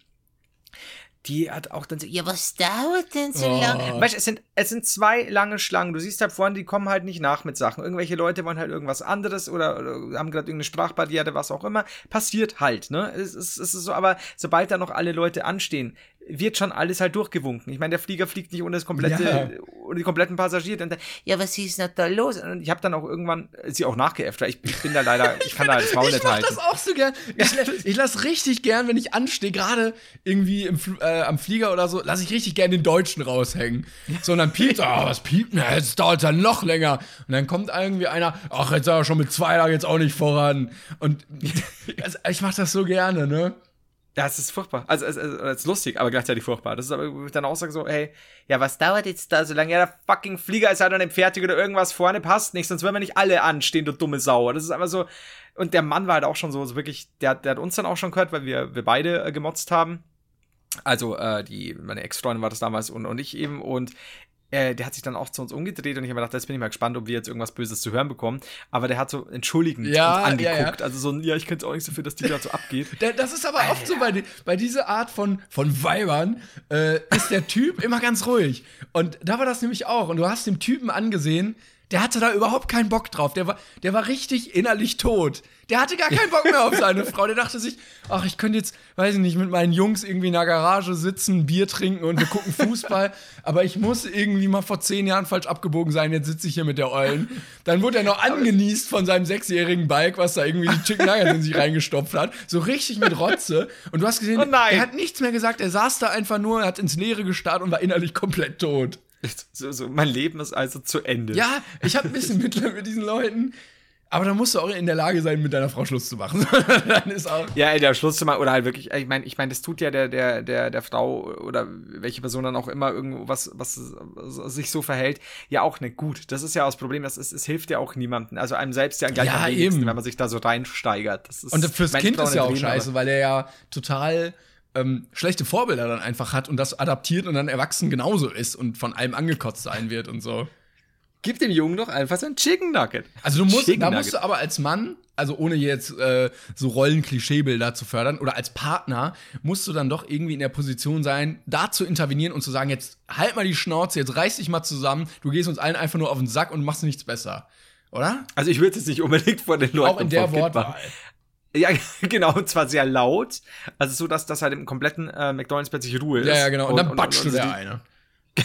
die hat auch dann so, ja, was dauert denn so Oh. lange? Weißt du, es sind, es sind zwei lange Schlangen. Du siehst halt vorne, die kommen halt nicht nach mit Sachen. Irgendwelche Leute wollen halt irgendwas anderes oder, oder haben gerade irgendeine Sprachbarriere, was auch immer. Passiert halt, ne? Es, es, es ist so, aber sobald da noch alle Leute anstehen, wird schon alles halt durchgewunken. Ich meine, der Flieger fliegt nicht ohne das komplette, Ja. ohne die kompletten Passagiere. Dann, ja, was ist denn da los? Und ich habe dann auch irgendwann sie auch nachgeäfft, weil ich, ich bin da leider, ich kann da das Maul (laughs) Ich nicht mach halten. das auch so gern. Ich, ich lass richtig gern, wenn ich anstehe, gerade irgendwie im, äh, am Flieger oder so, lass ich richtig gern den Deutschen raushängen. So, und dann piept, ah, was piept denn? Jetzt dauert ja noch länger. Und dann kommt irgendwie einer, ach, jetzt aber schon mit zwei Tagen jetzt auch nicht voran. Und (laughs) also, ich mach das so gerne, ne? Ja, es ist furchtbar. Also, es, es ist lustig, aber gleichzeitig furchtbar. Das ist aber dann auch sage so, hey, ja, was dauert jetzt da so lange? Ja, der fucking Flieger ist halt noch nicht fertig oder irgendwas vorne passt nicht, sonst würden wir nicht alle anstehen, du dumme Sau. Das ist einfach so. Und der Mann war halt auch schon so, so wirklich, der, der hat uns dann auch schon gehört, weil wir, wir beide äh, gemotzt haben. Also, äh, die, meine Ex-Freundin war das damals und, und ich eben. Und äh, der hat sich dann auch zu uns umgedreht und ich habe mir gedacht, jetzt bin ich mal gespannt, ob wir jetzt irgendwas Böses zu hören bekommen. Aber der hat so entschuldigend Ja, uns ja, ja. angeguckt. Also so, ein, ja, ich könnte es auch nicht so für, dass die gerade so abgeht. (laughs) Da- Das ist aber oft so bei, bei dieser Art von, von Weibern, äh, ist der Typ immer ganz ruhig. Und da war das nämlich auch. Und du hast dem Typen angesehen, der hatte da überhaupt keinen Bock drauf. Der war, der war richtig innerlich tot. Der hatte gar keinen Bock mehr auf seine Frau. Der dachte sich, ach, ich könnte jetzt, weiß ich nicht, mit meinen Jungs irgendwie in der Garage sitzen, Bier trinken und wir gucken Fußball. aber ich muss irgendwie mal vor zehn Jahren falsch abgebogen sein. Jetzt sitze ich hier mit der Eulen. Dann wurde er noch angenießt von seinem sechsjährigen Bike, was da irgendwie die Chicken Nuggets in sich reingestopft hat. So richtig mit Rotze. Und du hast gesehen, Oh er hat nichts mehr gesagt. Er saß da einfach nur, hat ins Leere gestarrt und war innerlich komplett tot. So, so, mein Leben ist also zu Ende. Ja, ich habe ein bisschen Mitleid mit diesen Leuten. Aber da musst du auch in der Lage sein, mit deiner Frau Schluss zu machen. (laughs) Dann ist auch. Ja, ey, der Schluss zu machen, oder halt wirklich, ich meine, ich meine, das tut ja der, der, der, der Frau oder welche Person dann auch immer irgendwo was, was sich so verhält, ja auch nicht gut. Das ist ja auch das Problem, das ist, es hilft ja auch niemandem. Also einem selbst ja gleich Ja, am wenigsten, eben. wenn man sich da so reinsteigert. Das ist, Und fürs Kind Frau ist ja auch reden, scheiße, weil er ja total ähm, schlechte Vorbilder dann einfach hat und das adaptiert und dann erwachsen genauso ist und von allem angekotzt sein wird und so. Gib dem Jungen doch einfach so ein Chicken Nugget. Also du musst, Chicken da Nugget. musst du aber als Mann, also ohne jetzt äh, so Rollen-Klischeebilder zu fördern, oder als Partner, musst du dann doch irgendwie in der Position sein, da zu intervenieren und zu sagen, jetzt halt mal die Schnauze, jetzt reiß dich mal zusammen, du gehst uns allen einfach nur auf den Sack und machst nichts besser. Oder? Also ich würde es jetzt nicht unbedingt vor den Leuten Auch in der. Wortwahl. Ja, (laughs) genau, und zwar sehr laut. Also so, dass das halt im kompletten äh, McDonalds plötzlich Ruhe ist. Ja, ja, genau. Und, dann batscht du der eine. (laughs)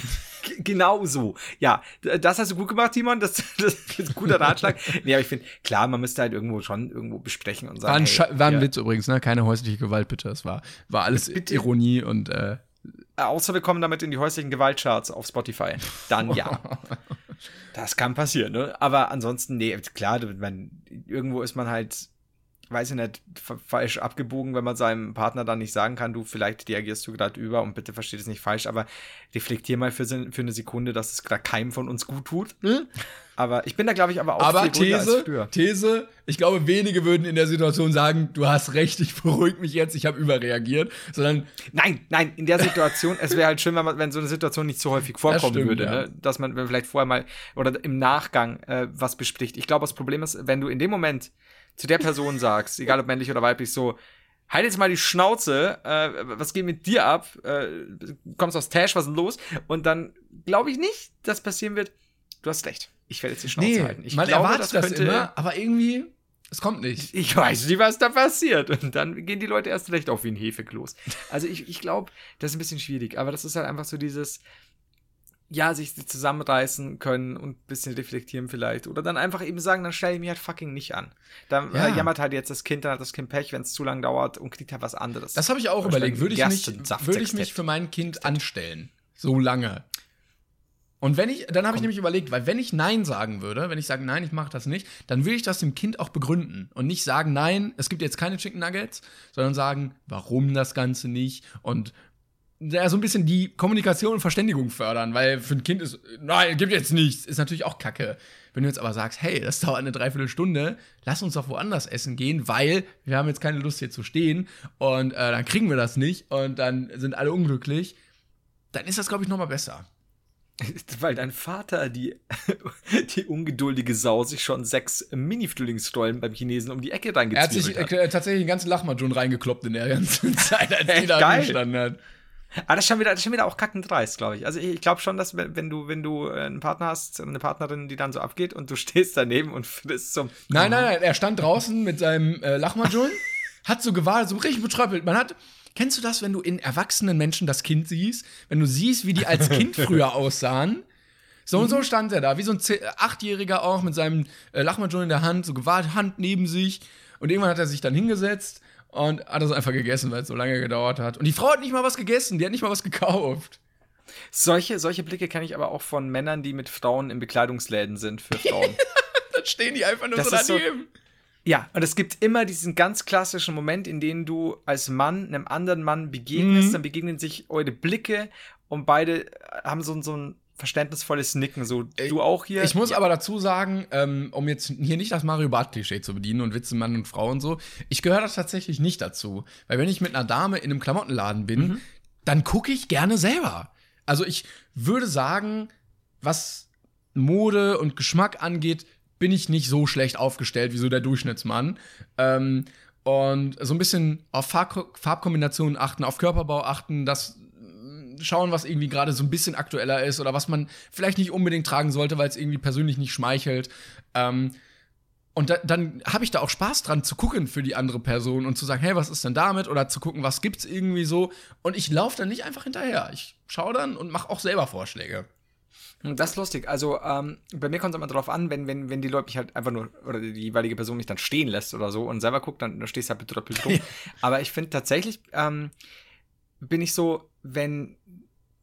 Genau so. Ja, das hast du gut gemacht, Timon. Das, (laughs) das ist ein guter Ratschlag. nee, aber ich finde, klar, man müsste halt irgendwo schon irgendwo besprechen und sagen. War ein, hey, war ein. Witz übrigens, ne? Keine häusliche Gewalt, bitte. Es war, war alles Bitte? Ironie und äh, Außer wir kommen damit in die häuslichen Gewaltcharts auf Spotify. Dann ja. das kann passieren, ne? Aber ansonsten, nee, klar, man, irgendwo ist man halt, weiß ich nicht, fa- falsch abgebogen, wenn man seinem Partner dann nicht sagen kann, du, vielleicht reagierst du gerade über und bitte versteht es nicht falsch, aber reflektier mal für, für eine Sekunde, dass es gerade keinem von uns gut tut. Aber ich bin da, glaube ich, aber auch Aber These. These, ich glaube, wenige würden in der Situation sagen, du hast recht, ich beruhig mich jetzt, ich habe überreagiert, sondern Nein, nein, in der Situation, es wäre halt schön, wenn, man, wenn so eine Situation nicht so häufig vorkommen stimmt, würde, ja. ne? dass man vielleicht vorher mal oder im Nachgang äh, was bespricht. Ich glaube, das Problem ist, wenn du in dem Moment zu der Person sagst, egal ob männlich oder weiblich, so, halt jetzt mal die Schnauze, äh, was geht mit dir ab? Äh, kommst aus Tash, was ist denn los? Und dann glaube ich nicht, dass passieren wird, du hast recht. Ich werde jetzt die Schnauze halten. Ich man glaube, erwartet das, immer, aber irgendwie, es kommt nicht. ich weiß nicht, was da passiert. Und dann gehen die Leute erst recht auf wie ein Hefekloß. Also ich, ich glaube, das ist ein bisschen schwierig, aber das ist halt einfach so dieses, ja, sich zusammenreißen können und ein bisschen reflektieren vielleicht. Oder dann einfach eben sagen, dann stelle ich mich halt fucking nicht an. Dann Ja. äh, jammert halt jetzt das Kind, dann hat das Kind Pech, wenn es zu lang dauert und kriegt halt was anderes. Das habe ich auch überlegt. Würde ich, mich, würde ich mich für mein Kind anstellen? So lange. Und wenn ich, dann habe ich nämlich überlegt, weil wenn ich Nein sagen würde, wenn ich sage, nein, ich mache das nicht, dann will ich das dem Kind auch begründen und nicht sagen, nein, es gibt jetzt keine Chicken Nuggets, sondern sagen, warum das Ganze nicht und ja, so ein bisschen die Kommunikation und Verständigung fördern, weil für ein Kind ist, nein, gibt jetzt nichts, ist natürlich auch kacke. Wenn du jetzt aber sagst, hey, das dauert eine Dreiviertelstunde, lass uns doch woanders essen gehen, weil wir haben jetzt keine Lust hier zu stehen und äh, dann kriegen wir das nicht und dann sind alle unglücklich, dann ist das, glaube ich, noch mal besser. (laughs) Weil dein Vater, die, (laughs) die ungeduldige Sau, sich schon sechs Mini-Frühlingsstollen beim Chinesen um die Ecke Er hat sich reingezwiebelt hat. äh, tatsächlich einen ganzen Lachmajun reingekloppt in der ganzen (laughs) Zeit, als die da gestanden hat. Aber das ist schon wieder, das ist schon wieder auch kackend dreist, glaube ich. Also ich, ich glaube schon, dass wenn du, wenn du äh, einen Partner hast, eine Partnerin, die dann so abgeht und du (laughs) stehst daneben und frisst zum. Nein, nein, nein, er stand draußen mit seinem äh, Lachmajun, (laughs) hat so gewartet, so richtig betröppelt. Man hat, kennst du das, wenn du in erwachsenen Menschen das Kind siehst? Wenn du siehst, wie die als Kind (laughs) früher aussahen? So und so stand er da, wie so ein Achtjähriger auch mit seinem äh, Lachmajun in der Hand, so gewartet, Hand neben sich. Und irgendwann hat er sich dann hingesetzt und hat das einfach gegessen, weil es so lange gedauert hat. Und die Frau hat nicht mal was gegessen, die hat nicht mal was gekauft. Solche, solche Blicke kenne ich aber auch von Männern, die mit Frauen in Bekleidungsläden sind für Frauen. (laughs) Dann stehen die einfach nur Das so daneben. ja, und es gibt immer diesen ganz klassischen Moment, in dem du als Mann einem anderen Mann begegnest, Mhm. dann begegnen sich eure Blicke und beide haben so, so ein verständnisvolles Nicken. So, du auch hier. Ich muss ja. aber dazu sagen, ähm, um jetzt hier nicht das Mario Bart-Klischee zu bedienen und Witze Mann und Frau und so, ich gehöre das tatsächlich nicht dazu. Weil wenn ich mit einer Dame in einem Klamottenladen bin, Mhm. dann gucke ich gerne selber. Also ich würde sagen, was Mode und Geschmack angeht, bin ich nicht so schlecht aufgestellt wie so der Durchschnittsmann. Ähm, und so ein bisschen auf Farb Farbkombinationen achten, auf Körperbau achten, das schauen, was irgendwie gerade so ein bisschen aktueller ist oder was man vielleicht nicht unbedingt tragen sollte, weil es irgendwie persönlich nicht schmeichelt. Ähm, und da, dann habe ich da auch Spaß dran zu gucken für die andere Person und zu sagen, hey, was ist denn damit? Oder zu gucken, was gibt's irgendwie so. Und ich laufe dann nicht einfach hinterher. Ich schaue dann und mache auch selber Vorschläge. Das ist lustig. Also, ähm, bei mir kommt es immer drauf an, wenn, wenn, wenn die Leute mich halt einfach nur, oder die jeweilige Person mich dann stehen lässt oder so und selber guckt, dann, dann stehst du halt betröppelt rum. (laughs) Aber ich finde tatsächlich, ähm, bin ich so, wenn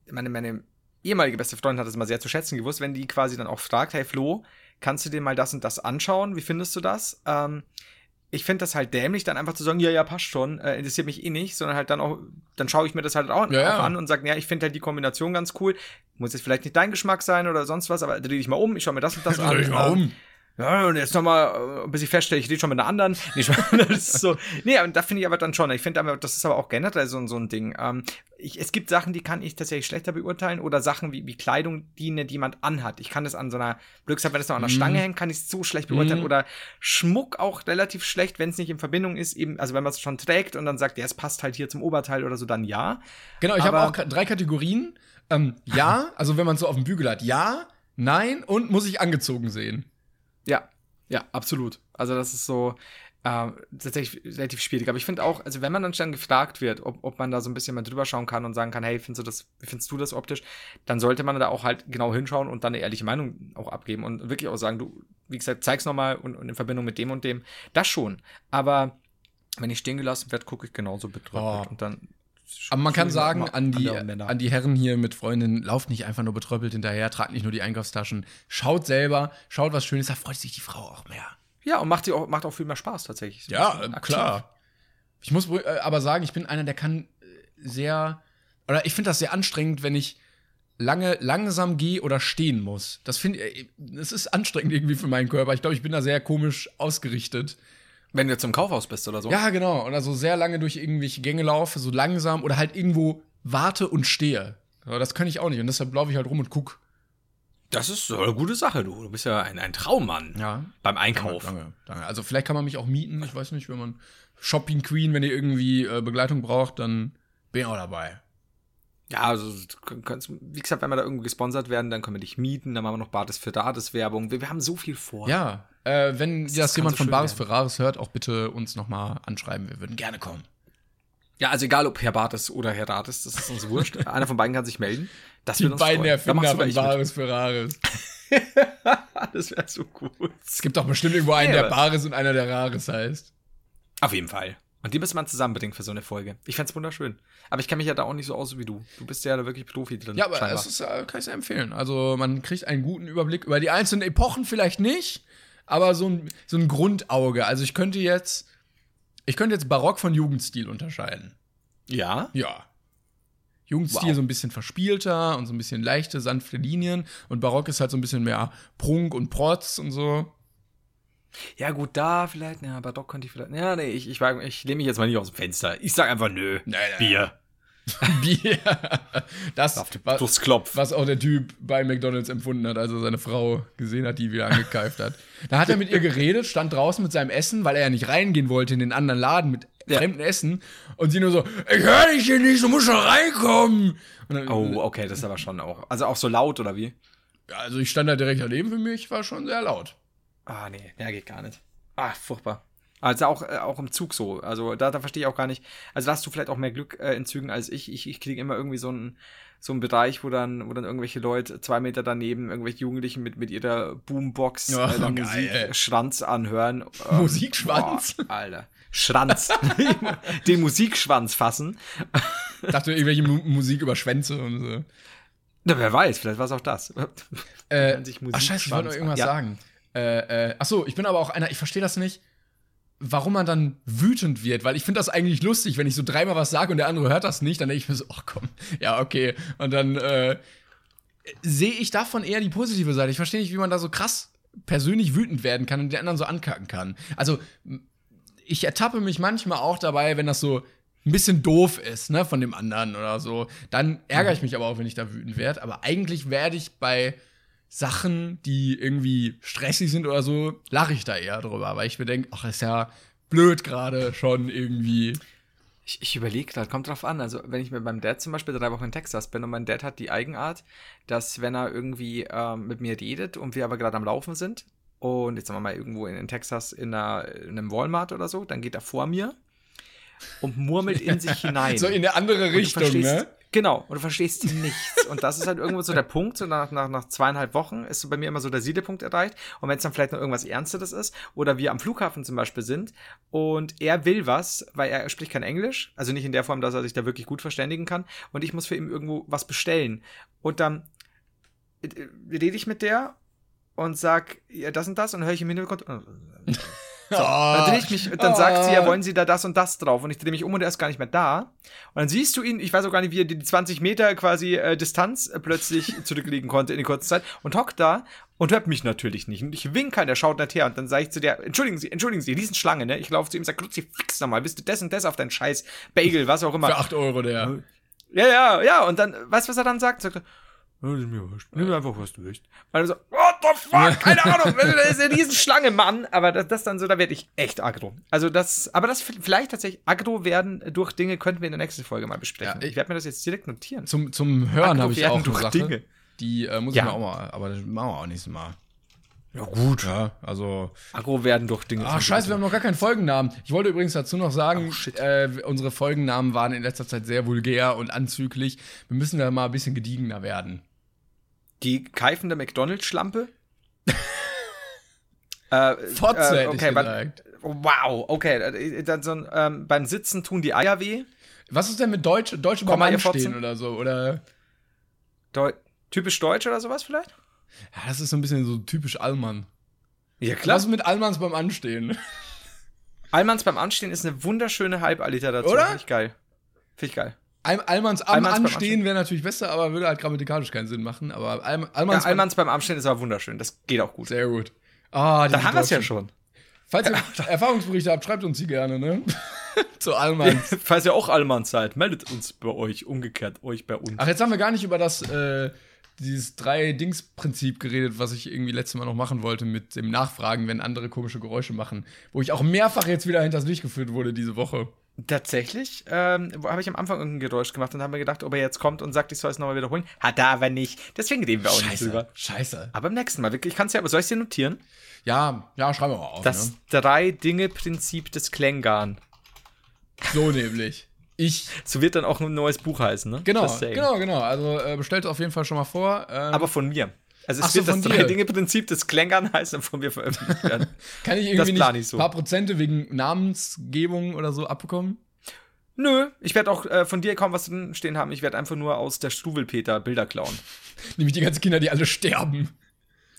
meine, meine ehemalige beste Freundin hat es mal sehr zu schätzen gewusst, wenn die quasi dann auch fragt, hey Flo, kannst du dir mal das und das anschauen? Wie findest du das? Ähm, ich finde das halt dämlich, dann einfach zu sagen, ja, ja, passt schon, äh, interessiert mich eh nicht, sondern halt dann auch, dann schaue ich mir das halt auch, Ja, auch an und sage, ja, ich finde halt die Kombination ganz cool. Muss jetzt vielleicht nicht dein Geschmack sein oder sonst was, aber dreh dich mal um, ich schaue mir das und das (laughs) an. Dreh dich mal Ähm, um. Ja, und jetzt nochmal, äh, bis ich feststelle, ich rede schon mit einer anderen. Nee, (laughs) das ist so. Nee, und da finde ich aber dann schon. Ich finde aber, das ist aber auch generell so, so ein Ding. Ähm, ich, es gibt Sachen, die kann ich tatsächlich schlechter beurteilen oder Sachen wie, wie Kleidung, die ne, jemand anhat. Ich kann das an so einer, gesagt, wenn es noch an der Stange hängt, kann ich es so schlecht beurteilen. Mhm. Oder Schmuck auch relativ schlecht, wenn es nicht in Verbindung ist, eben, also wenn man es schon trägt und dann sagt, ja, es passt halt hier zum Oberteil oder so, dann ja. Genau, ich habe auch drei Kategorien. Ähm, ja, (laughs) also wenn man es so auf dem Bügel hat, ja, nein und muss ich angezogen sehen. Ja, ja, absolut. Also das ist so äh, tatsächlich relativ schwierig. Aber ich finde auch, also wenn man dann schon gefragt wird, ob, ob man da so ein bisschen mal drüber schauen kann und sagen kann, hey, findest du das, wie findest du das optisch, dann sollte man da auch halt genau hinschauen und dann eine ehrliche Meinung auch abgeben und wirklich auch sagen, du, wie gesagt, zeig's nochmal und, und in Verbindung mit dem und dem. Das schon. Aber wenn ich stehen gelassen werde, gucke ich genauso betröppelt Oh. und dann. Aber man kann sagen, an die, an die Herren hier mit Freundinnen, lauft nicht einfach nur betröppelt hinterher, tragt nicht nur die Einkaufstaschen, schaut selber, schaut was Schönes, da freut sich die Frau auch mehr. Ja, und macht, die auch, macht auch viel mehr Spaß tatsächlich. So Ja, äh, klar. Ich muss äh, aber sagen, ich bin einer, der kann äh, sehr, oder ich finde das sehr anstrengend, wenn ich lange langsam gehe oder stehen muss. Das finde ich, es ist anstrengend irgendwie für meinen Körper. Ich glaube, ich bin da sehr komisch ausgerichtet. Wenn du jetzt im Kaufhaus bist oder so. Ja, genau. Oder so sehr lange durch irgendwelche Gänge laufe, so langsam oder halt irgendwo warte und stehe. Aber das kann ich auch nicht und deshalb laufe ich halt rum und guck. Das ist so eine gute Sache, du. Du bist ja ein, ein Traummann. Ja. Beim Einkauf. Danke, danke. Also vielleicht kann man mich auch mieten. Ich weiß nicht, wenn man Shopping Queen, wenn ihr irgendwie äh, Begleitung braucht, dann bin ich auch dabei. Ja, also du kannst, wie gesagt, wenn wir da irgendwo gesponsert werden, dann können wir dich mieten, dann machen wir noch Bares für Rates Werbung. Wir, wir haben so viel vor. Ja, äh, wenn das, kann jemand so von Bares werden. Ferraris hört, auch bitte uns nochmal anschreiben. Wir würden gerne kommen. Ja, also egal ob Herr Bartes oder Herr Rates, das ist uns (laughs) wurscht. Einer von beiden kann sich melden. Das Die uns beiden freuen. Erfinder von. Bares Ferraris. (laughs) Das wäre so gut. Es gibt doch bestimmt irgendwo einen, der Bares und einer, der Rares heißt. Auf jeden Fall. Und die müsste man zusammenbringen für so eine Folge. Ich fänd's wunderschön. Aber ich kenne mich ja da auch nicht so aus wie du. Du bist ja da wirklich Profi drin. Ja, aber scheinbar. es ist, äh, kann ich sehr empfehlen. Also man kriegt einen guten Überblick über die einzelnen Epochen vielleicht nicht, aber so ein, so ein Grundauge. Also ich könnte jetzt, ich könnte jetzt Barock von Jugendstil unterscheiden. ja. Ja. Jugendstil Wow. so ein bisschen verspielter und so ein bisschen leichte, sanfte Linien und Barock ist halt so ein bisschen mehr Prunk und Protz und so. Ja, gut, da vielleicht. Ja, aber doch könnte ich vielleicht. Ja, nee, ich, ich, ich lehne mich jetzt mal nicht aus dem Fenster. Ich sag einfach nö. Nein, nein. Bier. (laughs) Bier. Das, was, was auch der Typ bei McDonalds empfunden hat, als er seine Frau gesehen hat, die wieder angekeift hat. Da hat er mit ihr geredet, stand draußen mit seinem Essen, weil er ja nicht reingehen wollte in den anderen Laden mit Ja. fremdem Essen. Und sie nur so, ich höre dich hier nicht, du musst schon reinkommen. Dann, Oh, okay, das ist aber schon auch. Also auch so laut, oder wie? Ja, Also ich stand da direkt daneben, für mich war schon sehr laut. Ah, nee, der geht gar nicht. Ah, furchtbar. Also auch, äh, auch im Zug so. Also da, da verstehe ich auch gar nicht. Also da hast du vielleicht auch mehr Glück äh, in Zügen als ich. Ich, ich kriege immer irgendwie so einen so einen Bereich, wo dann, wo dann irgendwelche Leute zwei Meter daneben, irgendwelche Jugendlichen mit, mit ihrer Boombox Ja, äh, dann geil. Musik, Schranz anhören. Ähm, Musikschwanz? Boah, Alter. Schranz. (laughs) Den Musikschwanz fassen. Ich dachte irgendwelche Mu Musik über Schwänze und so. Na, wer weiß, vielleicht war es auch das. Äh, ach scheiße, ich wollte noch Musikschwanz. irgendwas Ja. sagen. Äh, äh, ach so, ich bin aber auch einer, ich verstehe das nicht, warum man dann wütend wird, weil ich finde das eigentlich lustig, wenn ich so dreimal was sage und der andere hört das nicht, dann denke ich mir so, ach komm, ja, okay. Und dann äh, sehe ich davon eher die positive Seite. Ich verstehe nicht, wie man da so krass persönlich wütend werden kann und den anderen so ankacken kann. Also, ich ertappe mich manchmal auch dabei, wenn das so ein bisschen doof ist, ne, von dem anderen oder so. Dann ärgere ich mich aber auch, wenn ich da wütend werde. Aber eigentlich werde ich bei Sachen, die irgendwie stressig sind oder so, lache ich da eher drüber, weil ich mir denke, ach, ist ja blöd gerade schon irgendwie. Ich, ich überlege gerade, kommt drauf an. Also, wenn ich mit meinem Dad zum Beispiel drei Wochen in Texas bin und mein Dad hat die Eigenart, dass wenn er irgendwie ähm, mit mir redet und wir aber gerade am Laufen sind und jetzt sagen wir mal irgendwo in, in Texas in, einer, in einem Walmart oder so, dann geht er vor mir und murmelt in sich (laughs) hinein. So in eine andere Richtung, ne? Genau, und du verstehst nichts. Und das ist halt irgendwo so der Punkt, so nach, nach, nach zweieinhalb Wochen ist so bei mir immer so der Siedepunkt erreicht. Und wenn es dann vielleicht noch irgendwas Ernsteres ist, oder wir am Flughafen zum Beispiel sind und er will was, weil er spricht kein Englisch, also nicht in der Form, dass er sich da wirklich gut verständigen kann, und ich muss für ihn irgendwo was bestellen. Und dann äh, rede ich mit der und sag, ja, das und das, und höre ich im Hintergrund. So, Dann drehe ich mich, dann sagt sie, ja, wollen Sie da das und das drauf? Und ich drehe mich um und er ist gar nicht mehr da. Und dann siehst du ihn, ich weiß auch gar nicht, wie er die 20 Meter quasi äh, Distanz äh, plötzlich (laughs) zurücklegen konnte in der kurzen Zeit und hockt da und hört mich natürlich nicht. Und ich winke, der schaut nicht her. Und dann sage ich zu der, entschuldigen Sie, entschuldigen Sie, Riesenschlange, ne? Ich laufe zu ihm und sage, fix nochmal, bist du das und das auf deinen Scheiß Bagel, was auch immer. Für 8 Euro der. Ja, ja, ja. Und dann, weißt du, was er dann sagt? Sagt er, ja, das ist mir wurscht. Nimm einfach, was du willst. Und dann so, what the fuck? Keine Ahnung. (laughs) Das ist eine Riesenschlange, Mann. Aber das, das dann so, da werde ich echt aggro. Also das, aber das vielleicht tatsächlich aggro werden durch Dinge könnten wir in der nächsten Folge mal besprechen. Ja, ich- ich werde mir das jetzt direkt notieren. Zum, zum Hören Aggro habe ich auch eine durch Sache. Dinge. Die äh, muss Ja. ich mir auch mal, aber das machen wir auch nächstes Mal. Ja, gut, ja. Also. Aggro werden durch Dinge. Ach, scheiße, wir haben noch gar keinen Folgennamen. Ich wollte übrigens dazu noch sagen, Oh, äh, unsere Folgennamen waren in letzter Zeit sehr vulgär und anzüglich. Wir müssen da mal ein bisschen gediegener werden. Die keifende McDonalds-Schlampe. (laughs) äh, Fotze äh, okay, gesagt. Wow, okay. Dann so ähm, beim Sitzen tun die Eier weh. Was ist denn mit Deutsch, Deutsch Anstehen Fotzen? oder so? Oder. Deu typisch deutsch oder sowas vielleicht? Ja, das ist so ein bisschen so typisch Allmann. Ja, Was ist mit Allmanns beim Anstehen? Allmanns beim Anstehen ist eine wunderschöne Halballiteration. Oder? Finde ich geil. Finde ich geil. All- Allmanns am Allmanns beim Anstehen wäre natürlich besser, aber würde halt grammatikalisch keinen Sinn machen. Aber All, Ja, Allmanns, beim- Anstehen ist aber wunderschön. Das geht auch gut. Sehr gut. Ah, Da haben wir es ja schon. Falls ihr (laughs) Erfahrungsberichte habt, schreibt uns die gerne, ne? (laughs) Zu Allmanns. (laughs) Falls ihr auch Allmanns seid, meldet uns bei euch, umgekehrt euch bei uns. Ach, jetzt haben wir gar nicht über das, äh, dieses Drei-Dings-Prinzip geredet, was ich irgendwie letztes Mal noch machen wollte mit dem Nachfragen, wenn andere komische Geräusche machen. Wo ich auch mehrfach jetzt wieder hinters Licht geführt wurde diese Woche. Tatsächlich ähm, habe ich am Anfang irgendein Geräusch gemacht und habe mir gedacht, ob er jetzt kommt und sagt, ich soll es nochmal wiederholen. Hat er aber nicht. Deswegen reden wir auch nicht drüber. Scheiße. Aber beim nächsten Mal, wirklich, ich kann es ja, aber soll ich es dir notieren? Ja, ja, schreiben wir mal auf. Das ne? Drei-Dinge-Prinzip des Klängern. So nämlich. Ich. So wird dann auch ein neues Buch heißen, ne? Genau, genau, genau. Also äh, bestellt auf jeden Fall schon mal vor. Ähm, Aber von mir. Also es Ach so, wird das. Drei-Dinge-Prinzip des Klängern (laughs) heißen und von mir veröffentlicht werden. (laughs) kann ich irgendwie nicht ich so. ein paar Prozente wegen Namensgebung oder so abbekommen? Nö, ich werde auch äh, von dir kaum was drin stehen haben. Ich werde einfach nur aus der Struwelpeter Bilder klauen. (laughs) Nämlich die ganzen Kinder, die alle sterben.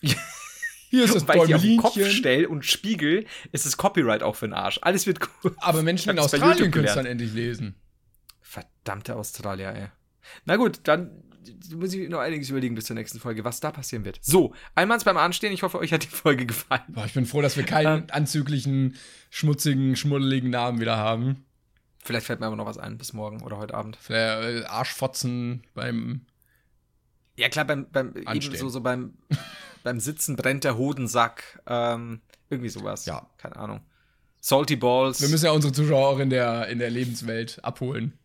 Hier ist das Weil ich die auf den Kopf stelle und spiegel, ist das Copyright auch für den Arsch. Alles wird cool. Aber Menschen in Australien können es dann endlich lesen. Verdammte Australier, ey. Na gut, dann muss ich noch einiges überlegen bis zur nächsten Folge, was da passieren wird. So, einmal beim Anstehen. Ich hoffe, euch hat die Folge gefallen. Boah, ich bin froh, dass wir keinen Ähm. anzüglichen, schmutzigen, schmuddeligen Namen wieder haben. Vielleicht fällt mir aber noch was ein bis morgen oder heute Abend. Vielleicht, äh, Arschfotzen beim. Ja, klar, beim, beim Anstehen. ebenso so beim, (laughs) beim Sitzen brennt der Hodensack. Ähm, irgendwie sowas. Ja. Keine Ahnung. Salty Balls. Wir müssen ja unsere Zuschauer auch in der, in der Lebenswelt abholen.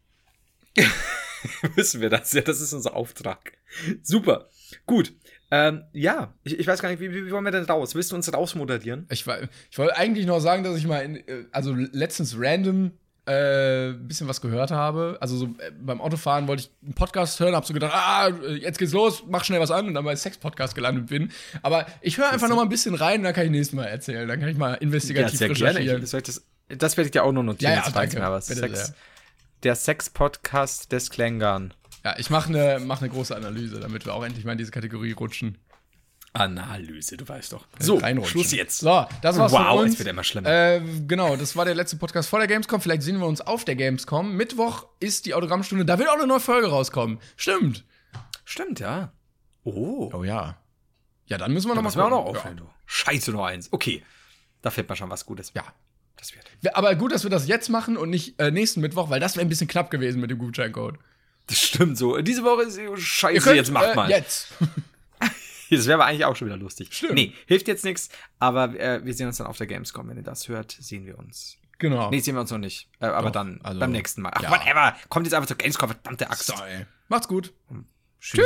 (laughs) (laughs) müssen wir das. Ja, das ist unser Auftrag. Super. Gut. Ähm, ja, ich, ich weiß gar nicht, wie, wie wollen wir denn raus? Willst du uns rausmoderieren? Ich, ich wollte eigentlich noch sagen, dass ich mal, in, äh, also letztens random äh, ein bisschen was gehört habe. Also so äh, beim Autofahren wollte ich einen Podcast hören, hab so gedacht, ah, jetzt geht's los, mach schnell was an und dann bei Sex-Podcast gelandet bin. Aber ich höre einfach noch mal ein bisschen rein, dann kann ich nächstes Mal erzählen. Dann kann ich mal investigativ recherchieren. Ich, soll ich das, das werde ich dir auch noch notieren. Ja, ja, danke. mal was. Bitte Sex, sehr. Der Sex-Podcast des Klängern. Ja, ich mache eine mach ne große Analyse, damit wir auch endlich mal in diese Kategorie rutschen. Analyse, du weißt doch. So, reinrutschen. Schluss jetzt. So, das war's Wow, von uns. es wird immer schlimmer. Äh, genau, das war der letzte Podcast vor der Gamescom. Vielleicht sehen wir uns auf der Gamescom. Mittwoch ist die Autogrammstunde. Da wird auch eine neue Folge rauskommen. Stimmt. Stimmt, ja. Oh. Oh ja. Ja, dann müssen wir Da noch mal müssen wir auch noch aufhören, du. Scheiße, nur eins. Okay. Da fällt mir schon was Gutes. Ja. Das wird. Aber gut, dass wir das jetzt machen und nicht äh, nächsten Mittwoch, weil das wäre ein bisschen knapp gewesen mit dem Gutscheincode. Das stimmt so. Diese Woche ist scheiße, könnt, jetzt macht äh, mal. Jetzt. (laughs) Das wäre aber eigentlich auch schon wieder lustig. Stimmt. Nee, hilft jetzt nichts, aber äh, wir sehen uns dann auf der Gamescom. Wenn ihr das hört, sehen wir uns. Genau. Nee, sehen wir uns noch nicht. Äh, aber Doch, dann also, beim nächsten Mal. Ach, ja. whatever. Kommt jetzt einfach zur Gamescom, verdammte Axt. So. Macht's gut. Tschüss.